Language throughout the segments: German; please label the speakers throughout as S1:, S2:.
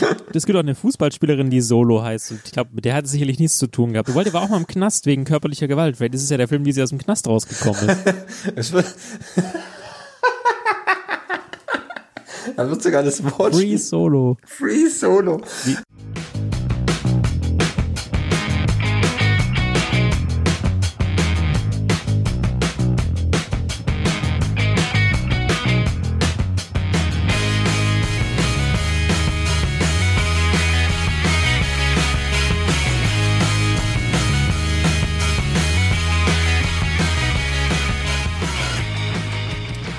S1: Es gibt auch eine Fußballspielerin, die Solo heißt. Und ich glaube, mit der hat es sicherlich nichts zu tun gehabt. Du wollte war auch mal im Knast wegen körperlicher Gewalt. Vielleicht ist es ja der Film, wie sie aus dem Knast rausgekommen ist.
S2: Wird. da wird sogar das Wort.
S1: Free Solo.
S2: Free Solo.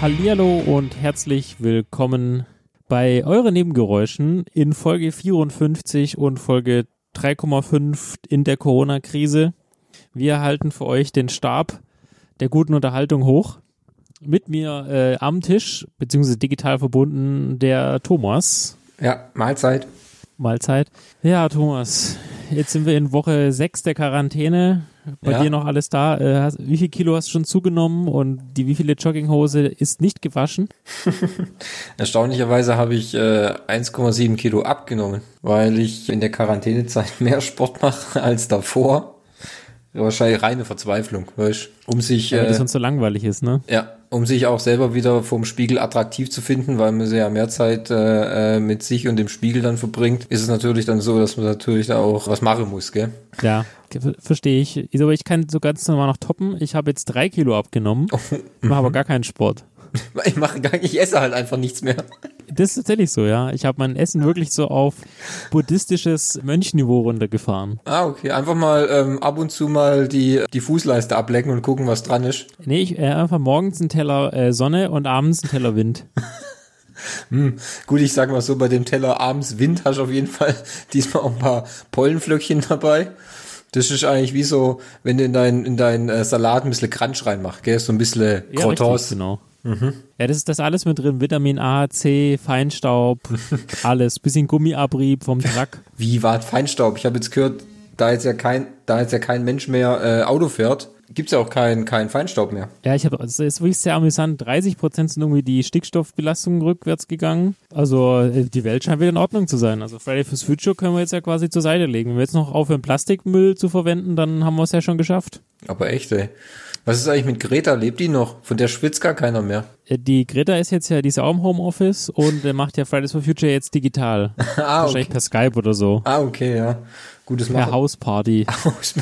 S1: Hallihallo und herzlich willkommen bei euren Nebengeräuschen in Folge 54 und Folge 3,5 in der Corona-Krise. Wir halten für euch den Stab der guten Unterhaltung hoch. Mit mir äh, am Tisch, beziehungsweise digital verbunden, der Thomas.
S2: Ja, Mahlzeit.
S1: Mahlzeit. Ja, Thomas, jetzt sind wir in Woche 6 der Quarantäne. Bei
S2: Ja.
S1: dir noch alles da. Äh, hast, wie viel Kilo hast du schon zugenommen und die wie viele Jogginghose ist nicht gewaschen?
S2: Erstaunlicherweise habe ich äh, 1,7 Kilo abgenommen, weil ich in der Quarantänezeit mehr Sport mache als davor. Wahrscheinlich reine Verzweiflung, weißt um sich
S1: Weil
S2: äh,
S1: das sonst so langweilig ist, ne?
S2: ja, um sich auch selber wieder vorm Spiegel attraktiv zu finden, weil man ja mehr Zeit äh, äh, mit sich und dem Spiegel dann verbringt, ist es natürlich dann so, dass man natürlich da auch was machen muss, gell?
S1: Ja, ver- verstehe ich. Aber ich kann so ganz normal noch toppen. Ich habe jetzt drei Kilo abgenommen, mache aber gar keinen Sport.
S2: Ich mache gar ich esse halt einfach nichts mehr.
S1: Das ist tatsächlich so, ja. Ich habe mein Essen wirklich so auf buddhistisches Mönchniveau runtergefahren.
S2: Ah, okay. Einfach mal ähm, ab und zu mal die, die Fußleiste ablecken und gucken, was dran ist.
S1: Nee, ich äh, einfach morgens einen Teller äh, Sonne und abends einen Teller Wind.
S2: Gut, ich sag mal so, bei dem Teller abends Wind hast du auf jeden Fall diesmal auch ein paar Pollenflöckchen dabei. Das ist eigentlich wie so, wenn du in deinen in dein, äh, Salat ein bisschen Crunch reinmachst, gell? So ein bisschen
S1: Ja,
S2: Croutons.
S1: richtig, genau. Ja, das ist das alles mit drin. Vitamin A, C, Feinstaub, alles. Bisschen Gummiabrieb vom Truck.
S2: Wie war Feinstaub? Ich habe jetzt gehört, da jetzt ja kein, da jetzt ja kein Mensch mehr äh, Auto fährt, gibt's ja auch keinen kein Feinstaub mehr.
S1: Ja, ich habe, es ist wirklich sehr amüsant. 30 Prozent sind irgendwie die Stickstoffbelastung rückwärts gegangen. Also äh, die Welt scheint wieder in Ordnung zu sein. Also Friday fürs Future können wir jetzt ja quasi zur Seite legen. Wenn wir jetzt noch aufhören, Plastikmüll zu verwenden, dann haben wir es ja schon geschafft.
S2: Aber echt, ey. Was ist eigentlich mit Greta? Lebt die noch? Von der schwitzt gar keiner mehr.
S1: Äh, Die Greta ist jetzt ja, die ist auch im Homeoffice und der macht ja Fridays for Future jetzt digital.
S2: ah,
S1: Wahrscheinlich
S2: okay.
S1: per Skype oder so.
S2: Ah, okay, ja. Gutes Machen.
S1: Hausparty.
S2: Haus.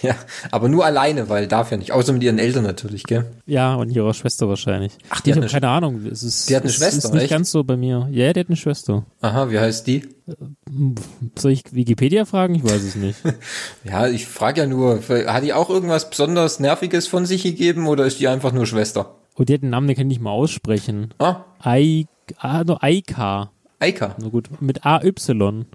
S2: Ja, aber nur alleine, weil darf ja nicht. Außer mit ihren Eltern natürlich, gell?
S1: Ja, und ihrer Schwester wahrscheinlich.
S2: Ach, die
S1: ich
S2: hat eine
S1: keine Ahnung. Es ist,
S2: Die hat eine
S1: es
S2: Schwester,
S1: ist nicht
S2: echt?
S1: ganz so bei mir. Ja, die hat eine Schwester.
S2: Aha, wie heißt die?
S1: Soll ich Wikipedia fragen? Ich weiß es nicht.
S2: Ja, ich frage ja nur, hat die auch irgendwas besonders Nerviges von sich gegeben oder ist die einfach nur Schwester?
S1: Und die hat einen Namen, den kann ich nicht mal aussprechen.
S2: Ah,
S1: I, ah, no, Aika.
S2: Eika.
S1: Na gut, mit AY.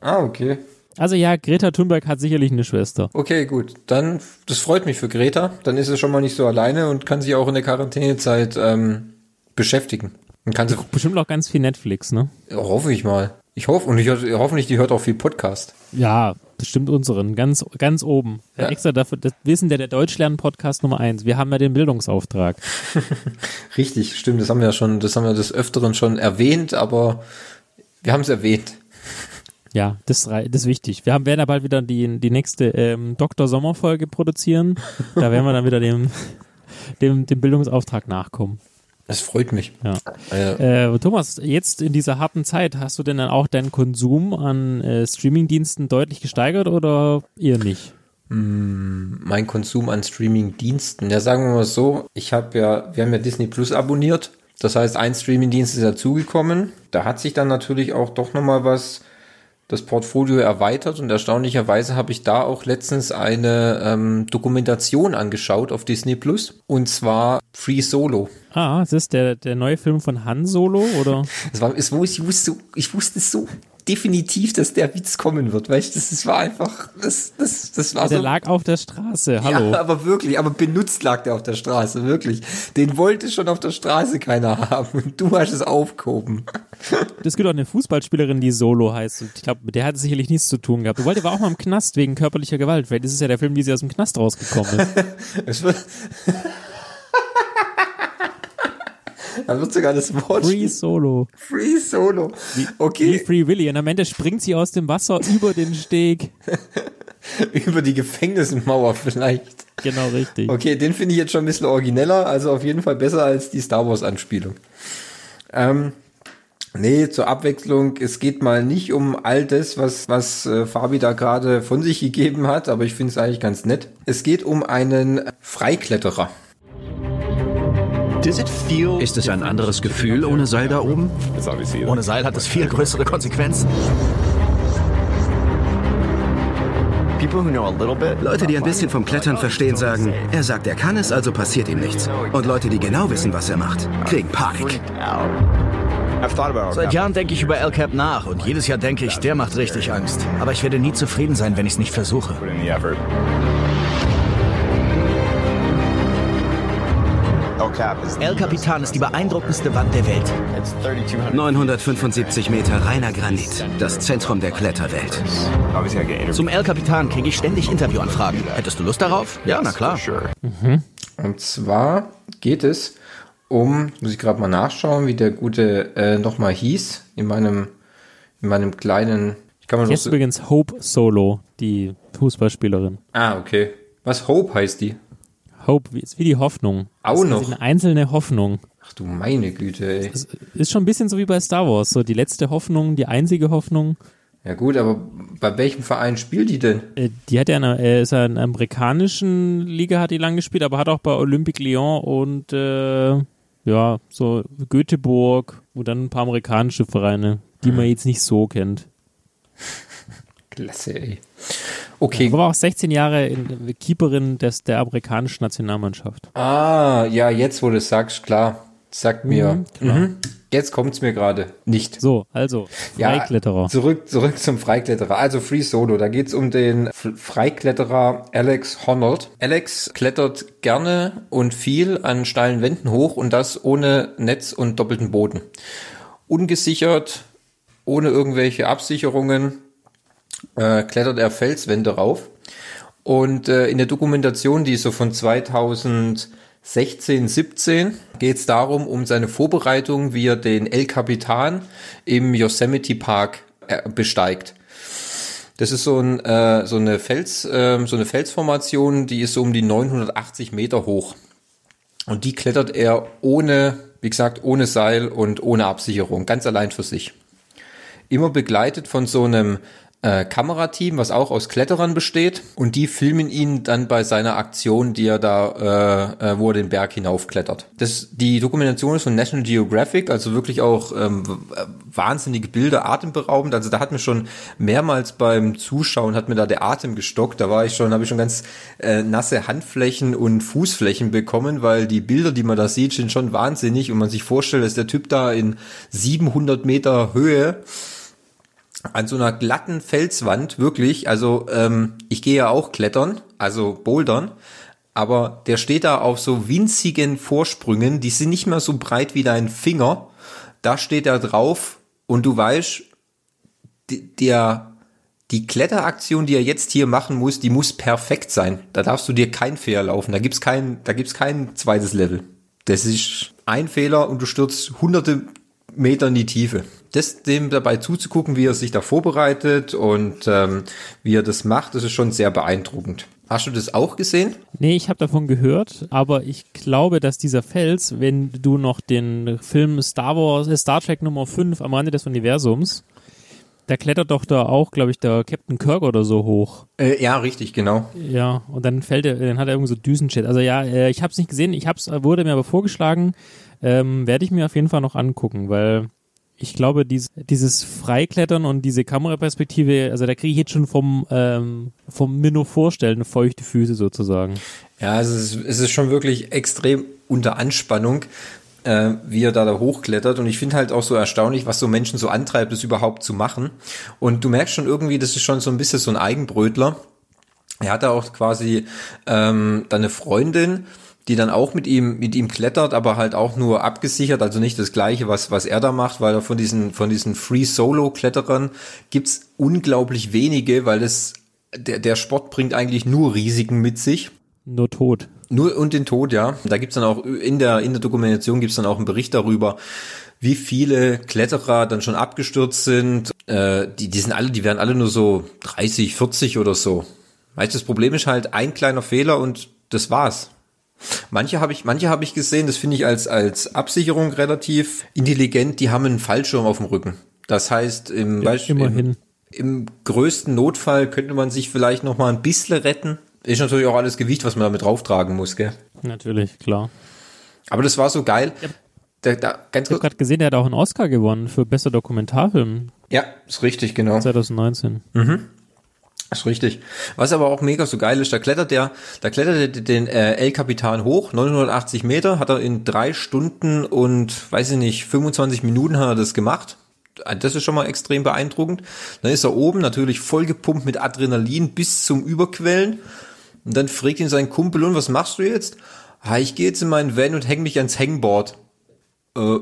S2: Ah, okay.
S1: Also ja, Greta Thunberg hat sicherlich eine Schwester.
S2: Okay, gut. Dann, das freut mich für Greta. Dann ist sie schon mal nicht so alleine und kann sich auch in der Quarantänezeit ähm, beschäftigen. Und kann sie,
S1: Bestimmt auch ganz viel Netflix, ne?
S2: hoffe ich mal. Ich hoffe, und ich hoffentlich, die hört auch viel Podcast.
S1: Ja, bestimmt unseren, ganz, ganz oben. Ja. Extra dafür, das wissen der, der Deutschlernen-Podcast Nummer eins. Wir haben ja den Bildungsauftrag.
S2: Richtig, stimmt, das haben wir ja schon, das haben wir des Öfteren schon erwähnt, aber wir haben es erwähnt.
S1: Ja, das, das ist wichtig. Wir haben, werden ja bald wieder die, die nächste ähm, Dr. Sommer-Folge produzieren. Da werden wir dann wieder dem, dem, dem Bildungsauftrag nachkommen.
S2: Das freut mich.
S1: Ja.
S2: Äh,
S1: Äh, Thomas, jetzt in dieser harten Zeit, hast du denn dann auch deinen Konsum an äh, Streamingdiensten deutlich gesteigert oder eher nicht?
S2: mein Konsum an Streaming-Diensten. Ja, sagen wir mal so, ich habe ja, wir haben ja Disney Plus abonniert. Das heißt, ein Streaming-Dienst ist dazugekommen. Da hat sich dann natürlich auch doch nochmal was, das Portfolio erweitert und erstaunlicherweise habe ich da auch letztens eine ähm, Dokumentation angeschaut auf Disney Plus und zwar Free Solo.
S1: Ah, ist das der, der neue Film von Han Solo oder?
S2: Es war, es, ich wusste, ich wusste so definitiv, dass der Witz kommen wird, weißt du, das, das war einfach, das, das, das war
S1: der
S2: so.
S1: lag auf der Straße. Hallo.
S2: Ja, aber wirklich, aber benutzt lag der auf der Straße, wirklich. Den wollte schon auf der Straße keiner haben und du hast es aufgehoben.
S1: Es gibt auch eine Fußballspielerin, die Solo heißt. Und ich glaube, mit der hat es sicherlich nichts zu tun gehabt. Du wollte war auch mal im Knast wegen körperlicher Gewalt. Vielleicht ist es ja der Film, wie sie aus dem Knast rausgekommen ist.
S2: Es wird sogar das Wort.
S1: Free Solo.
S2: Free Solo.
S1: Wie
S2: Okay.
S1: Free Willy. Und am Ende springt sie aus dem Wasser über den Steg.
S2: Über die Gefängnismauer vielleicht.
S1: Genau richtig.
S2: Okay, den finde ich jetzt schon ein bisschen origineller, also auf jeden Fall besser als die Star Wars Anspielung. Ähm, nee, zur Abwechslung, es geht mal nicht um all das, was, was äh, Fabi da gerade von sich gegeben hat, aber ich finde es eigentlich ganz nett. Es geht um einen Freikletterer.
S3: Ist es ein anderes Gefühl ohne Seil da oben?
S4: Ohne Seil hat es viel größere Konsequenzen.
S3: Leute, die ein bisschen vom Klettern verstehen, sagen, er sagt, er kann es, also passiert ihm nichts. Und Leute, die genau wissen, was er macht, kriegen Panik.
S4: Seit Jahren denke ich über El Cap nach und jedes Jahr denke ich, der macht richtig Angst. Aber ich werde nie zufrieden sein, wenn ich es nicht versuche. El Capitan ist die beeindruckendste Wand der Welt.
S3: 975 Meter reiner Granit, das Zentrum der Kletterwelt.
S4: Zum El Capitan kriege ich ständig Interviewanfragen. Hättest du Lust darauf? Ja, na klar.
S2: Und zwar geht es um, muss ich gerade mal nachschauen, wie der gute äh, nochmal hieß, in meinem, in meinem kleinen, ich kann mal
S1: Jetzt
S2: so,
S1: übrigens Hope Solo, die Fußballspielerin.
S2: ah, okay. Was Hope heißt die?
S1: Hope wie- ist wie die Hoffnung.
S2: Auch
S1: Das ist
S2: noch.
S1: Eine einzelne Hoffnung.
S2: Ach du meine Güte, ey.
S1: Es ist schon ein bisschen so wie bei Star Wars. So die letzte Hoffnung, die einzige Hoffnung.
S2: Ja gut, aber bei welchem Verein spielt die denn?
S1: Äh, Die hat ja eine, äh, ist ja in der amerikanischen Liga hat die lang gespielt, aber hat auch bei Olympique Lyon und äh, ja, so Göteborg und dann ein paar amerikanische Vereine, die man jetzt nicht so kennt.
S2: Klasse, ey. Okay.
S1: Aber auch 16 Jahre in, Keeperin des, der amerikanischen Nationalmannschaft.
S2: Ah, ja, jetzt wo du es sagst, klar. Sagt mir.
S1: Mhm.
S2: Mhm. Jetzt kommt's mir gerade. Nicht.
S1: So, also, Freikletterer.
S2: Ja, zurück, zurück zum Freikletterer. Also Free Solo. Da geht's um den F Freikletterer Alex Honnold. Alex klettert gerne und viel an steilen Wänden hoch und das ohne Netz und doppelten Boden. Ungesichert, ohne irgendwelche Absicherungen, äh, klettert er Felswände rauf. Und äh, in der Dokumentation, die ist so von 2016, 17, geht es darum, um seine Vorbereitung, wie er den El Capitan im Yosemite Park äh, besteigt. Das ist so, ein, äh, so, eine Fels, äh, so eine Felsformation, die ist so um die 980 Meter hoch. Und die klettert er ohne, wie gesagt, ohne Seil und ohne Absicherung, ganz allein für sich. Immer begleitet von so einem äh, Kamerateam, was auch aus Kletterern besteht. Und die filmen ihn dann bei seiner Aktion, die er da, äh, äh, wo er den Berg hinaufklettert. Das, die Dokumentation ist von National Geographic, also wirklich auch ähm, äh, wahnsinnige Bilder, atemberaubend. Also da hat mir schon mehrmals beim Zuschauen hat mir da der Atem gestockt. Da war ich schon, habe ich schon ganz äh, nasse Handflächen und Fußflächen bekommen, weil die Bilder, die man da sieht, sind schon wahnsinnig und man sich vorstellt, dass der Typ da in 700 Meter Höhe an so einer glatten Felswand, wirklich, also ähm, ich gehe ja auch klettern, also bouldern, aber der steht da auf so winzigen Vorsprüngen, die sind nicht mehr so breit wie dein Finger, da steht er drauf und du weißt, der, die Kletteraktion, die er jetzt hier machen muss, die muss perfekt sein. Da darfst du dir kein Fehler laufen, da gibt's kein, da gibt's kein zweites Level. Das ist ein Fehler und du stürzt hunderte Meter in die Tiefe. Das dem dabei zuzugucken, wie er sich da vorbereitet und ähm, wie er das macht, das ist schon sehr beeindruckend. Hast du das auch gesehen?
S1: Nee, ich habe davon gehört, aber ich glaube, dass dieser Fels, wenn du noch den Film Star Wars, äh, Star Trek Nummer 5 am Rande des Universums, da klettert doch da auch, glaube ich, der Captain Kirk oder so hoch.
S2: Äh, ja, richtig, genau.
S1: Ja, und dann fällt er, dann hat er irgendwie so Düsenjet. Also ja, äh, ich habe es nicht gesehen, ich hab's, wurde mir aber vorgeschlagen, ähm, werde ich mir auf jeden Fall noch angucken, weil ich glaube, dies, dieses Freiklettern und diese Kameraperspektive, also da kriege ich jetzt schon vom, ähm, vom Minno vorstellen, feuchte Füße sozusagen.
S2: Ja, es ist, es ist schon wirklich extrem unter Anspannung, äh, wie er da, da hochklettert. Und ich finde halt auch so erstaunlich, was so Menschen so antreibt, das überhaupt zu machen. Und du merkst schon irgendwie, das ist schon so ein bisschen so ein Eigenbrötler. Er hat da auch quasi ähm, dann eine Freundin, die dann auch mit ihm mit ihm klettert, aber halt auch nur abgesichert, also nicht das gleiche, was was er da macht, weil von diesen von diesen Free Solo Kletterern gibt's unglaublich wenige, weil das der der Sport bringt eigentlich nur Risiken mit sich.
S1: Nur tot.
S2: Nur und den Tod, ja. Da gibt's dann auch in der in der Dokumentation gibt's dann auch einen Bericht darüber, wie viele Kletterer dann schon abgestürzt sind. Äh, die, die sind alle, die werden alle nur so 30, 40 oder so. Weißt du, das Problem ist halt ein kleiner Fehler und das war's. Manche habe ich, manche habe ich gesehen, das finde ich als, als Absicherung relativ intelligent, die haben einen Fallschirm auf dem Rücken. Das heißt, im,
S1: Ja, immerhin.
S2: im, im größten Notfall könnte man sich vielleicht noch mal ein bisschen retten. Ist natürlich auch alles Gewicht, was man damit drauftragen muss, gell?
S1: Natürlich, klar.
S2: Aber das war so geil. Da, da, ganz
S1: Ich habe gerade gesehen, der hat auch einen Oscar gewonnen für bester Dokumentarfilm
S2: Ja, ist richtig, genau.
S1: 2019.
S2: Ist richtig. Was aber auch mega so geil ist, da klettert der, da klettert der den äh, El Capitan hoch, 980 Meter, hat er in drei Stunden und, weiß ich nicht, 25 Minuten hat er das gemacht. Das ist schon mal extrem beeindruckend. Dann ist er oben natürlich vollgepumpt mit Adrenalin bis zum Überquellen. Und dann fragt ihn sein Kumpel, und was machst du jetzt? Ah, ich gehe jetzt in meinen Van und häng mich ans Hangboard. Äh,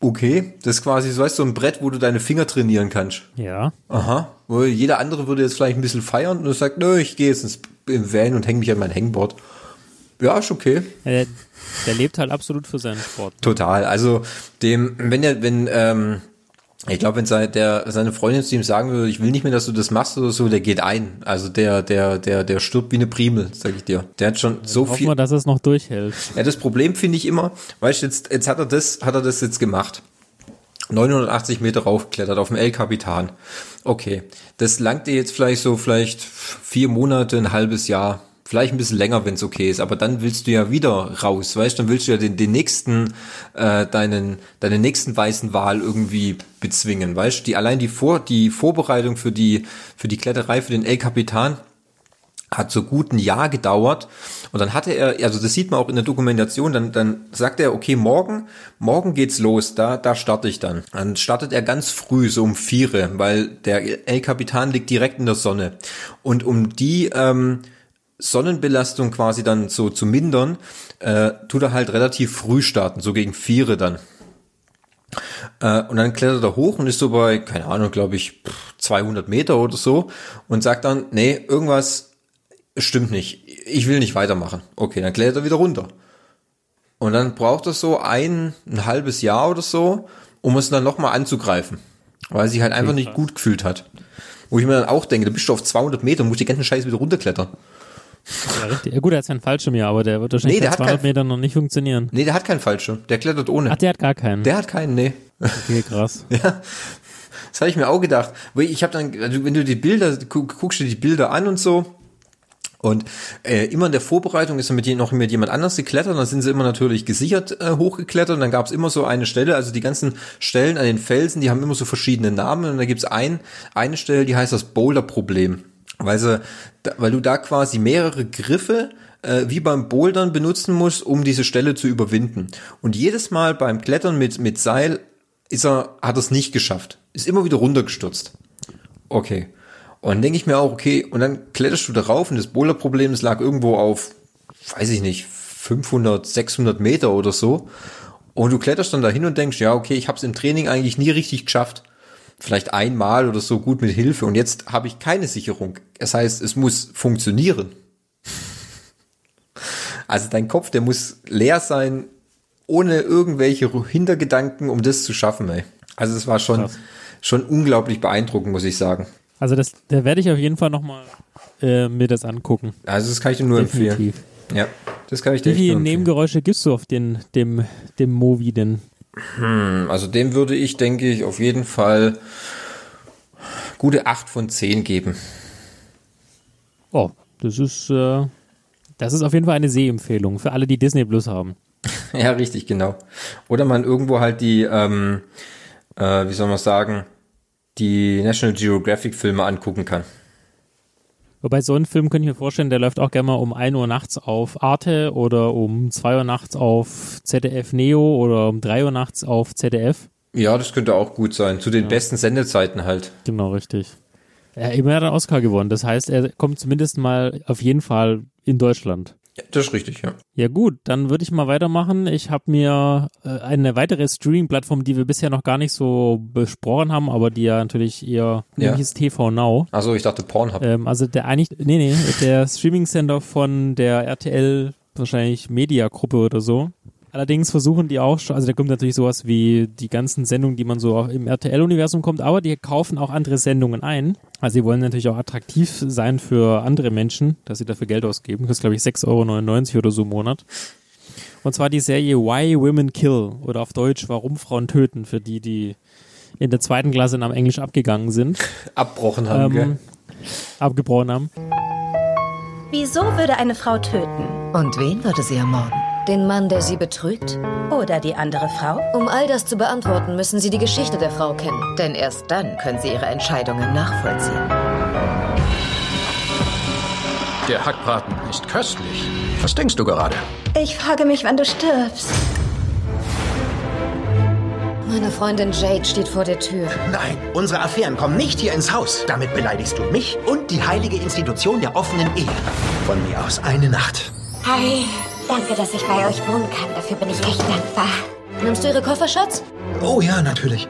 S2: okay. Das ist quasi, so weißt du, so ein Brett, wo du deine Finger trainieren kannst.
S1: Ja.
S2: Aha. Wo jeder andere würde jetzt vielleicht ein bisschen feiern und sagt, nö, ich gehe jetzt ins im Van und hänge mich an mein Hangboard. Ja, ist okay.
S1: Ja, Der, der lebt halt absolut für seinen Sport.
S2: Total. Also dem, wenn er, wenn, ähm, ich glaube, wenn sei, der, seine Freundin zu ihm sagen würde, ich will nicht mehr, dass du das machst oder so, der geht ein. Also der, der, der, der stirbt wie eine Primel, sag ich dir. Der hat schon so
S1: Hoffen
S2: viel.
S1: wir, dass es noch durchhält.
S2: Ja, das Problem finde ich immer, weißt du, jetzt, jetzt hat er das, hat er das jetzt gemacht. 980 Meter raufgeklettert auf dem El Capitan. Okay, das langt dir jetzt vielleicht so, vielleicht vier Monate, ein halbes Jahr, vielleicht ein bisschen länger, wenn es okay ist. Aber dann willst du ja wieder raus, weißt? Dann willst du ja den, den nächsten, äh, deinen, deinen nächsten weißen Wal irgendwie bezwingen, weißt? Die allein die Vor, die Vorbereitung für die, für die Kletterei für den El Capitan hat so gut ein Jahr gedauert und dann hatte er, also das sieht man auch in der Dokumentation, dann, dann sagt er, okay, morgen, morgen geht's los, da, da starte ich dann. Dann startet er ganz früh, so um vier, weil der El Capitan liegt direkt in der Sonne. Und um die ähm, Sonnenbelastung quasi dann so zu mindern, äh, tut er halt relativ früh starten, so gegen vier dann. Äh, und dann klettert er hoch und ist so bei, keine Ahnung, glaube ich, 200 Meter oder so und sagt dann, nee, irgendwas stimmt nicht. Ich will nicht weitermachen. Okay, dann klettert er wieder runter. Und dann braucht er so ein, ein halbes Jahr oder so, um es dann nochmal anzugreifen. Weil er sich halt einfach nicht gut gefühlt hat. Wo ich mir dann auch denke, da bist du auf 200 Meter musst die ganzen Scheiße wieder runterklettern.
S1: Ja, richtig. Ja, gut, er hat seinen Fallschirm ja, aber der wird wahrscheinlich
S2: Nee, der
S1: bei
S2: hat
S1: 200
S2: kein-
S1: Meter noch nicht funktionieren.
S2: Nee, der hat keinen Fallschirm. Der klettert ohne.
S1: Ach, der hat gar keinen.
S2: der hat keinen, nee.
S1: okay, krass.
S2: Ja, das habe ich mir auch gedacht. Ich habe dann, also wenn du die Bilder, gu- guckst du die Bilder an und so. Und äh, immer in der Vorbereitung ist er mit noch mit jemand anders geklettert, dann sind sie immer natürlich gesichert äh, hochgeklettert und dann gab es immer so eine Stelle, also die ganzen Stellen an den Felsen, die haben immer so verschiedene Namen und da gibt's ein, eine Stelle, die heißt das Boulder-Problem. Weil, sie, weil du da quasi mehrere Griffe äh, wie beim Bouldern benutzen musst, um diese Stelle zu überwinden. Und jedes Mal beim Klettern mit, mit Seil ist er, hat er es nicht geschafft. Ist immer wieder runtergestürzt. Okay. Und dann denke ich mir auch, okay, und dann kletterst du darauf und das Boulderproblem, lag irgendwo auf, weiß ich nicht, 500, 600 Meter oder so. Und du kletterst dann dahin und denkst, ja, okay, ich habe es im Training eigentlich nie richtig geschafft. Vielleicht einmal oder so gut mit Hilfe. Und jetzt habe ich keine Sicherung. Das heißt, es muss funktionieren. Also dein Kopf, der muss leer sein, ohne irgendwelche Hintergedanken, um das zu schaffen, ey. Also es war schon,
S1: Krass.
S2: schon unglaublich beeindruckend, muss ich sagen.
S1: Also das, da werde ich auf jeden Fall nochmal äh, mir das angucken.
S2: Also das kann ich dir nur empfehlen.
S1: Definitiv.
S2: Ja, das kann ich dir
S1: Wie viele
S2: empfehlen.
S1: Nebengeräusche gibst du auf den, dem, dem Movi denn?
S2: Also dem würde ich, denke ich, auf jeden Fall gute 8 von 10 geben.
S1: Oh, das ist, äh, das ist auf jeden Fall eine Sehempfehlung für alle, die Disney Plus haben.
S2: Ja, richtig, genau. Oder man irgendwo halt die, ähm, äh, wie soll man sagen, die National Geographic Filme angucken kann.
S1: Wobei so einen Film könnte ich mir vorstellen, der läuft auch gerne mal um 1 Uhr nachts auf Arte oder um 2 Uhr nachts auf ZDF Neo oder um 3 Uhr nachts auf ZDF.
S2: Ja, das könnte auch gut sein. Zu den besten Sendezeiten halt.
S1: Genau, richtig. Ja, eben hat er einen Oscar gewonnen. Das heißt, er kommt zumindest mal auf jeden Fall in Deutschland.
S2: Ja, das ist richtig, ja.
S1: Ja gut, dann würde ich mal weitermachen. Ich habe mir äh, eine weitere Streaming-Plattform, die wir bisher noch gar nicht so besprochen haben, aber die ja natürlich eher,
S2: Ja.
S1: nämlich ist TV Now.
S2: Also ich dachte Pornhub.
S1: Ähm, also der eigentlich, nee, nee, der Streaming-Sender von der RTL wahrscheinlich Mediagruppe oder so. Allerdings versuchen die auch schon, also da kommt natürlich sowas wie die ganzen Sendungen, die man so im RTL-Universum kommt, aber die kaufen auch andere Sendungen ein. Also sie wollen natürlich auch attraktiv sein für andere Menschen, dass sie dafür Geld ausgeben. Das ist, glaube ich, 6,99 Euro oder so im Monat. Und zwar die Serie Why Women Kill oder auf Deutsch Warum Frauen töten, für die, die in der zweiten Klasse am Englisch abgegangen sind.
S2: Abbrochen haben,
S1: Ähm, abgebrochen haben.
S5: Wieso würde eine Frau töten?
S6: Und wen würde sie ermorden? Den Mann, der sie betrügt?
S5: Oder die andere Frau?
S6: Um all das zu beantworten, müssen Sie die Geschichte der Frau kennen. Denn erst dann können Sie Ihre Entscheidungen nachvollziehen.
S7: Der Hackbraten ist köstlich. Was denkst du gerade?
S5: Ich frage mich, wann du stirbst.
S6: Meine Freundin Jade steht vor der Tür.
S8: Nein, unsere Affären kommen nicht hier ins Haus. Damit beleidigst du mich und die heilige Institution der offenen Ehe. Von mir aus eine Nacht.
S9: Hi, danke, dass ich bei euch wohnen kann. Dafür bin ich echt dankbar.
S6: Nimmst du Ihre Koffer, Schatz?
S8: Oh ja, natürlich.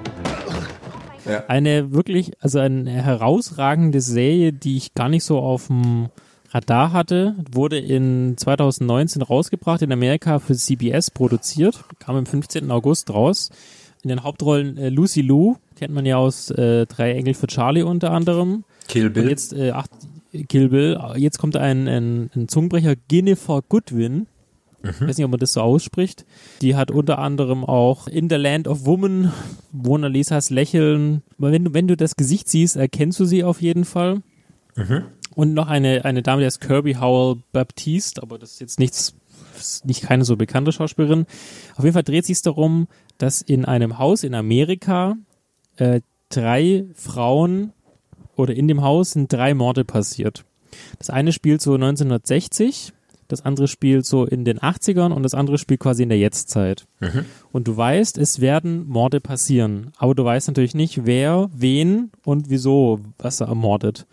S1: Eine wirklich, also eine herausragende Serie, die ich gar nicht so auf dem Radar hatte, wurde in 2019 rausgebracht, in Amerika für CBS produziert, kam am 15. August raus. In den Hauptrollen äh, Lucy Liu, kennt man ja aus äh, Drei Engel für Charlie unter anderem.
S2: Kill Bill.
S1: Und jetzt, äh, ach, Kill Bill, jetzt kommt ein, ein, ein Zungenbrecher, Jennifer Goodwin. Ich weiß nicht, ob man das so ausspricht. Die hat unter anderem auch In the Land of Woman, Mona Lisas Lächeln. Wenn du, wenn du das Gesicht siehst, erkennst du sie auf jeden Fall. Und noch eine, eine Dame, die heißt Kirby Howell Baptiste, aber das ist jetzt nichts, nicht keine so bekannte Schauspielerin. Auf jeden Fall dreht sich darum, dass in einem Haus in Amerika äh, drei Frauen oder in dem Haus sind drei Morde passiert. Das eine spielt so 1960, das andere spielt so in den 80ern und das andere spielt quasi in der Jetztzeit. Und du weißt, es werden Morde passieren, aber du weißt natürlich nicht, wer, wen und wieso was er ermordet.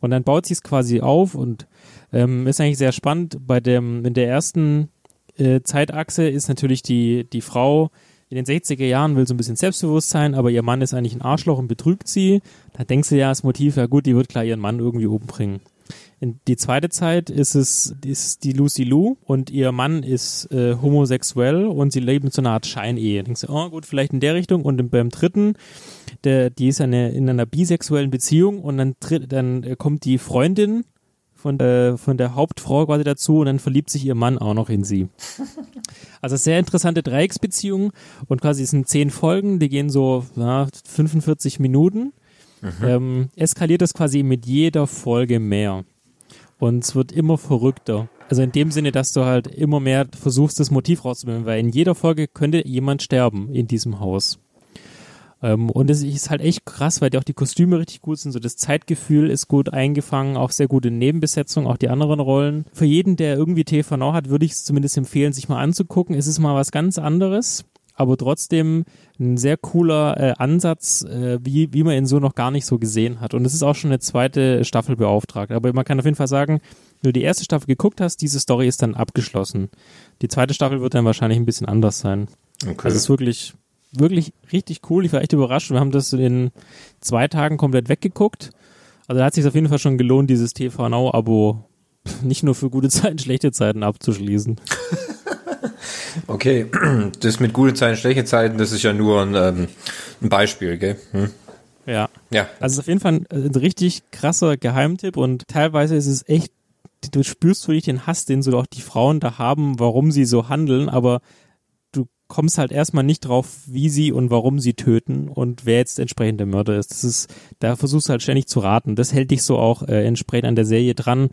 S1: Und dann baut sich es quasi auf und ähm, ist eigentlich sehr spannend. Bei dem, in der ersten äh, Zeitachse ist natürlich die, die Frau in den 60er Jahren will so ein bisschen Selbstbewusstsein, aber ihr Mann ist eigentlich ein Arschloch und betrügt sie. Da denkst du ja, das Motiv, ja gut, die wird klar ihren Mann irgendwie umbringen. In die zweite Zeit ist es ist die Lucy Lou und ihr Mann ist äh, homosexuell und sie leben so einer Art Scheinehe. Denkst du, oh gut, vielleicht in der Richtung. Und im- beim dritten, der, die ist eine, in einer bisexuellen Beziehung und dann, dann äh, kommt die Freundin von, äh, von der Hauptfrau quasi dazu und dann verliebt sich ihr Mann auch noch in sie. Also sehr interessante Dreiecksbeziehung und quasi es sind zehn Folgen, die gehen so ja, 45 Minuten. Ähm, eskaliert das quasi mit jeder Folge mehr. Und es wird immer verrückter. Also in dem Sinne, dass du halt immer mehr versuchst, das Motiv rauszunehmen, weil in jeder Folge könnte jemand sterben in diesem Haus. Ähm, und es ist halt echt krass, weil die auch die Kostüme richtig gut sind, so das Zeitgefühl ist gut eingefangen, auch sehr gute Nebenbesetzung, auch die anderen Rollen. Für jeden, der irgendwie TV Now hat, würde ich es zumindest empfehlen, sich mal anzugucken. Es ist mal was ganz anderes, aber trotzdem ein sehr cooler äh, Ansatz, äh, wie, wie man ihn so noch gar nicht so gesehen hat. Und es ist auch schon eine zweite Staffel beauftragt. Aber man kann auf jeden Fall sagen, wenn du die erste Staffel geguckt hast, diese Story ist dann abgeschlossen. Die zweite Staffel wird dann wahrscheinlich ein bisschen anders sein.
S2: Okay.
S1: Also es ist wirklich, wirklich richtig cool. Ich war echt überrascht. Wir haben das in zwei Tagen komplett weggeguckt. Also da hat sich auf jeden Fall schon gelohnt, dieses TV Now-Abo nicht nur für gute Zeiten, schlechte Zeiten abzuschließen.
S2: Okay, das mit gute Zeiten, schlechte Zeiten, das ist ja nur ein, ähm, ein Beispiel, gell? Hm?
S1: Ja.
S2: Ja.
S1: Also es ist auf jeden Fall ein, ein richtig krasser Geheimtipp und teilweise ist es echt, du spürst wirklich den Hass, den so auch die Frauen da haben, warum sie so handeln, aber kommst halt erstmal nicht drauf, wie sie und warum sie töten und wer jetzt entsprechend der Mörder ist. Das ist, da versuchst du halt ständig zu raten. Das hält dich so auch äh, entsprechend an der Serie dran,